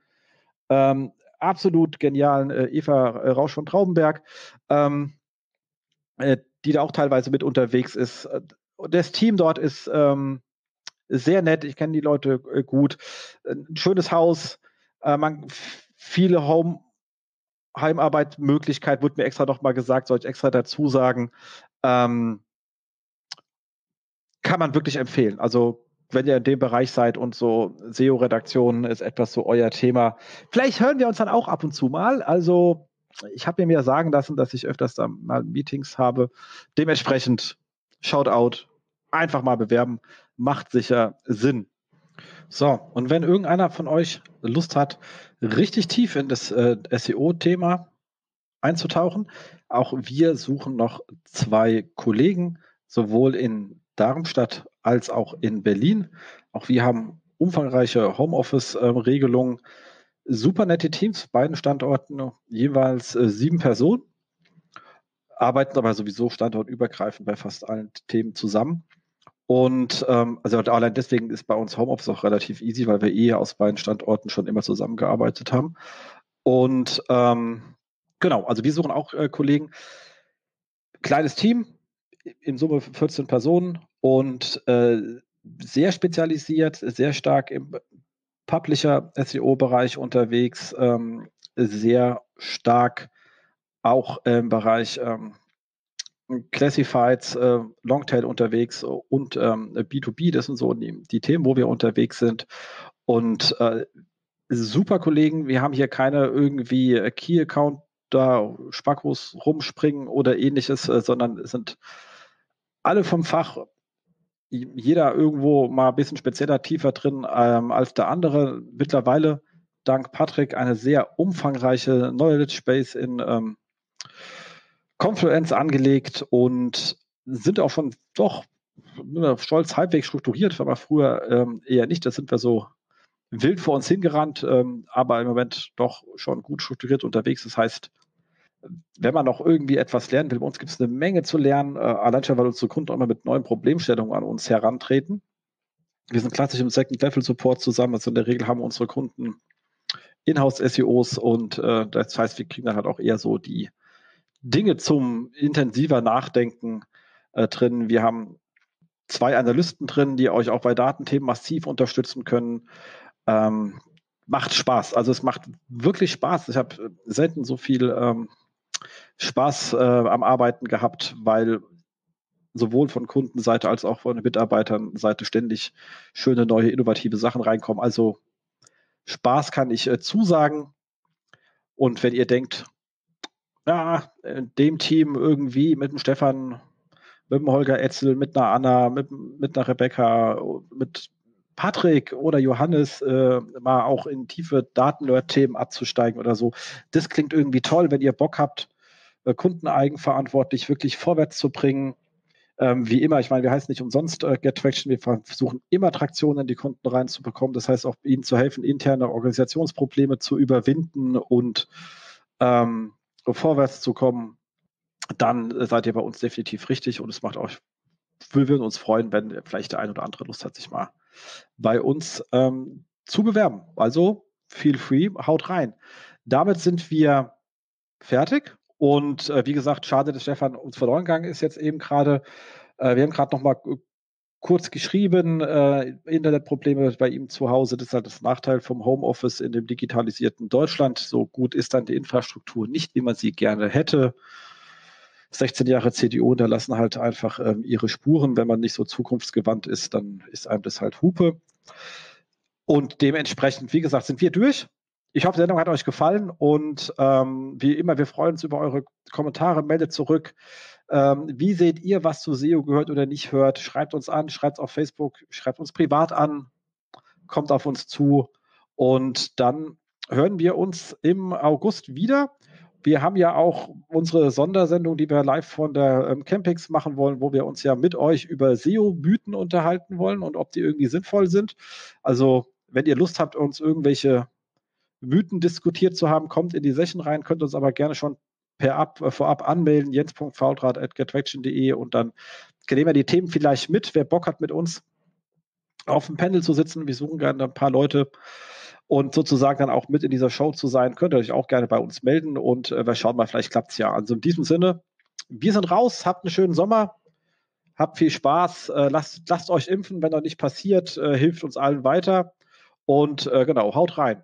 ähm, absolut genialen äh, Eva äh, Rausch von Traubenberg, ähm, äh, die da auch teilweise mit unterwegs ist. Das Team dort ist ähm, sehr nett. Ich kenne die Leute äh, gut. Ein schönes Haus, äh, man, viele Home Heimarbeitmöglichkeit wurde mir extra noch mal gesagt, soll ich extra dazu sagen. Ähm, kann man wirklich empfehlen. Also wenn ihr in dem Bereich seid und so SEO-Redaktion ist etwas so euer Thema. Vielleicht hören wir uns dann auch ab und zu mal. Also ich habe mir sagen lassen, dass ich öfters da mal Meetings habe. Dementsprechend Shoutout, einfach mal bewerben, macht sicher Sinn. So, und wenn irgendeiner von euch Lust hat, richtig tief in das äh, SEO-Thema einzutauchen, auch wir suchen noch zwei Kollegen, sowohl in Darmstadt als auch in Berlin. Auch wir haben umfangreiche Homeoffice-Regelungen. Super nette Teams, beiden Standorten, jeweils äh, sieben Personen, arbeiten aber sowieso standortübergreifend bei fast allen Themen zusammen. Und ähm, also allein deswegen ist bei uns Homeoffice auch relativ easy, weil wir eh aus beiden Standorten schon immer zusammengearbeitet haben. Und ähm, genau, also wir suchen auch äh, Kollegen. Kleines Team, in Summe 14 Personen und äh, sehr spezialisiert, sehr stark im Publisher SEO-Bereich unterwegs, ähm, sehr stark auch im Bereich ähm, Classifieds, äh, Longtail unterwegs und ähm, B2B, das sind so die, die, Themen, wo wir unterwegs sind. Und äh, super Kollegen, wir haben hier keine irgendwie Key-Account da Spackos rumspringen oder ähnliches, äh, sondern sind alle vom Fach, jeder irgendwo mal ein bisschen spezieller, tiefer drin ähm, als der andere. Mittlerweile dank Patrick eine sehr umfangreiche Knowledge Base in ähm, Confluence angelegt und sind auch schon doch stolz halbwegs strukturiert, war früher ähm, eher nicht. Da sind wir so wild vor uns hingerannt, ähm, aber im Moment doch schon gut strukturiert unterwegs. Das heißt, wenn man noch irgendwie etwas lernen will, bei uns gibt es eine Menge zu lernen, äh, allein schon, weil unsere Kunden auch immer mit neuen Problemstellungen an uns herantreten. Wir sind klassisch im Second-Level-Support zusammen, also in der Regel haben unsere Kunden Inhouse-SEOs und äh, das heißt, wir kriegen dann halt auch eher so die Dinge zum intensiver Nachdenken äh, drin. Wir haben zwei Analysten drin, die euch auch bei Datenthemen massiv unterstützen können. Ähm, macht Spaß. Also es macht wirklich Spaß. Ich habe selten so viel ähm, Spaß äh, am Arbeiten gehabt, weil sowohl von Kundenseite als auch von Mitarbeiternseite ständig schöne neue innovative Sachen reinkommen. Also Spaß kann ich äh, zusagen. Und wenn ihr denkt, ja, in dem Team irgendwie mit dem Stefan, mit dem Holger Etzel, mit einer Anna, mit, mit einer Rebecca, mit Patrick oder Johannes äh, mal auch in tiefe Datenlert-Themen abzusteigen oder so. Das klingt irgendwie toll, wenn ihr Bock habt, äh, kundeneigenverantwortlich wirklich vorwärts zu bringen. Ähm, wie immer, ich meine, wir heißen nicht umsonst äh, Get Traction, wir versuchen immer Traktion in die Kunden reinzubekommen. Das heißt auch ihnen zu helfen, interne Organisationsprobleme zu überwinden und ähm, vorwärts zu kommen. Dann äh, seid ihr bei uns definitiv richtig und es macht auch, wir würden uns freuen, wenn vielleicht der ein oder andere Lust hat, sich mal bei uns ähm, zu bewerben. Also feel free, haut rein. Damit sind wir fertig. Und äh, wie gesagt, schade, dass Stefan uns verloren gegangen ist jetzt eben gerade. Äh, wir haben gerade noch mal kurz geschrieben, äh, Internetprobleme bei ihm zu Hause. Das ist halt das Nachteil vom Homeoffice in dem digitalisierten Deutschland. So gut ist dann die Infrastruktur nicht, wie man sie gerne hätte. 16 Jahre CDU hinterlassen halt einfach ähm, ihre Spuren. Wenn man nicht so zukunftsgewandt ist, dann ist einem das halt Hupe. Und dementsprechend, wie gesagt, sind wir durch. Ich hoffe, die Sendung hat euch gefallen und ähm, wie immer, wir freuen uns über eure Kommentare, meldet zurück. Ähm, wie seht ihr, was zu SEO gehört oder nicht hört? Schreibt uns an, schreibt auf Facebook, schreibt uns privat an, kommt auf uns zu und dann hören wir uns im August wieder wir haben ja auch unsere Sondersendung, die wir live von der ähm, Campings machen wollen, wo wir uns ja mit euch über SEO-Mythen unterhalten wollen und ob die irgendwie sinnvoll sind. Also, wenn ihr Lust habt, uns irgendwelche Mythen diskutiert zu haben, kommt in die Session rein, könnt uns aber gerne schon per Ab, äh, vorab anmelden, jens.faultrat.gettraction.de und dann nehmen wir die Themen vielleicht mit. Wer Bock hat, mit uns auf dem Panel zu sitzen, wir suchen gerne ein paar Leute, und sozusagen dann auch mit in dieser Show zu sein, könnt ihr euch auch gerne bei uns melden und äh, wir schauen mal, vielleicht klappt es ja. Also in diesem Sinne, wir sind raus, habt einen schönen Sommer, habt viel Spaß, äh, lasst, lasst euch impfen, wenn das nicht passiert, äh, hilft uns allen weiter und äh, genau, haut rein.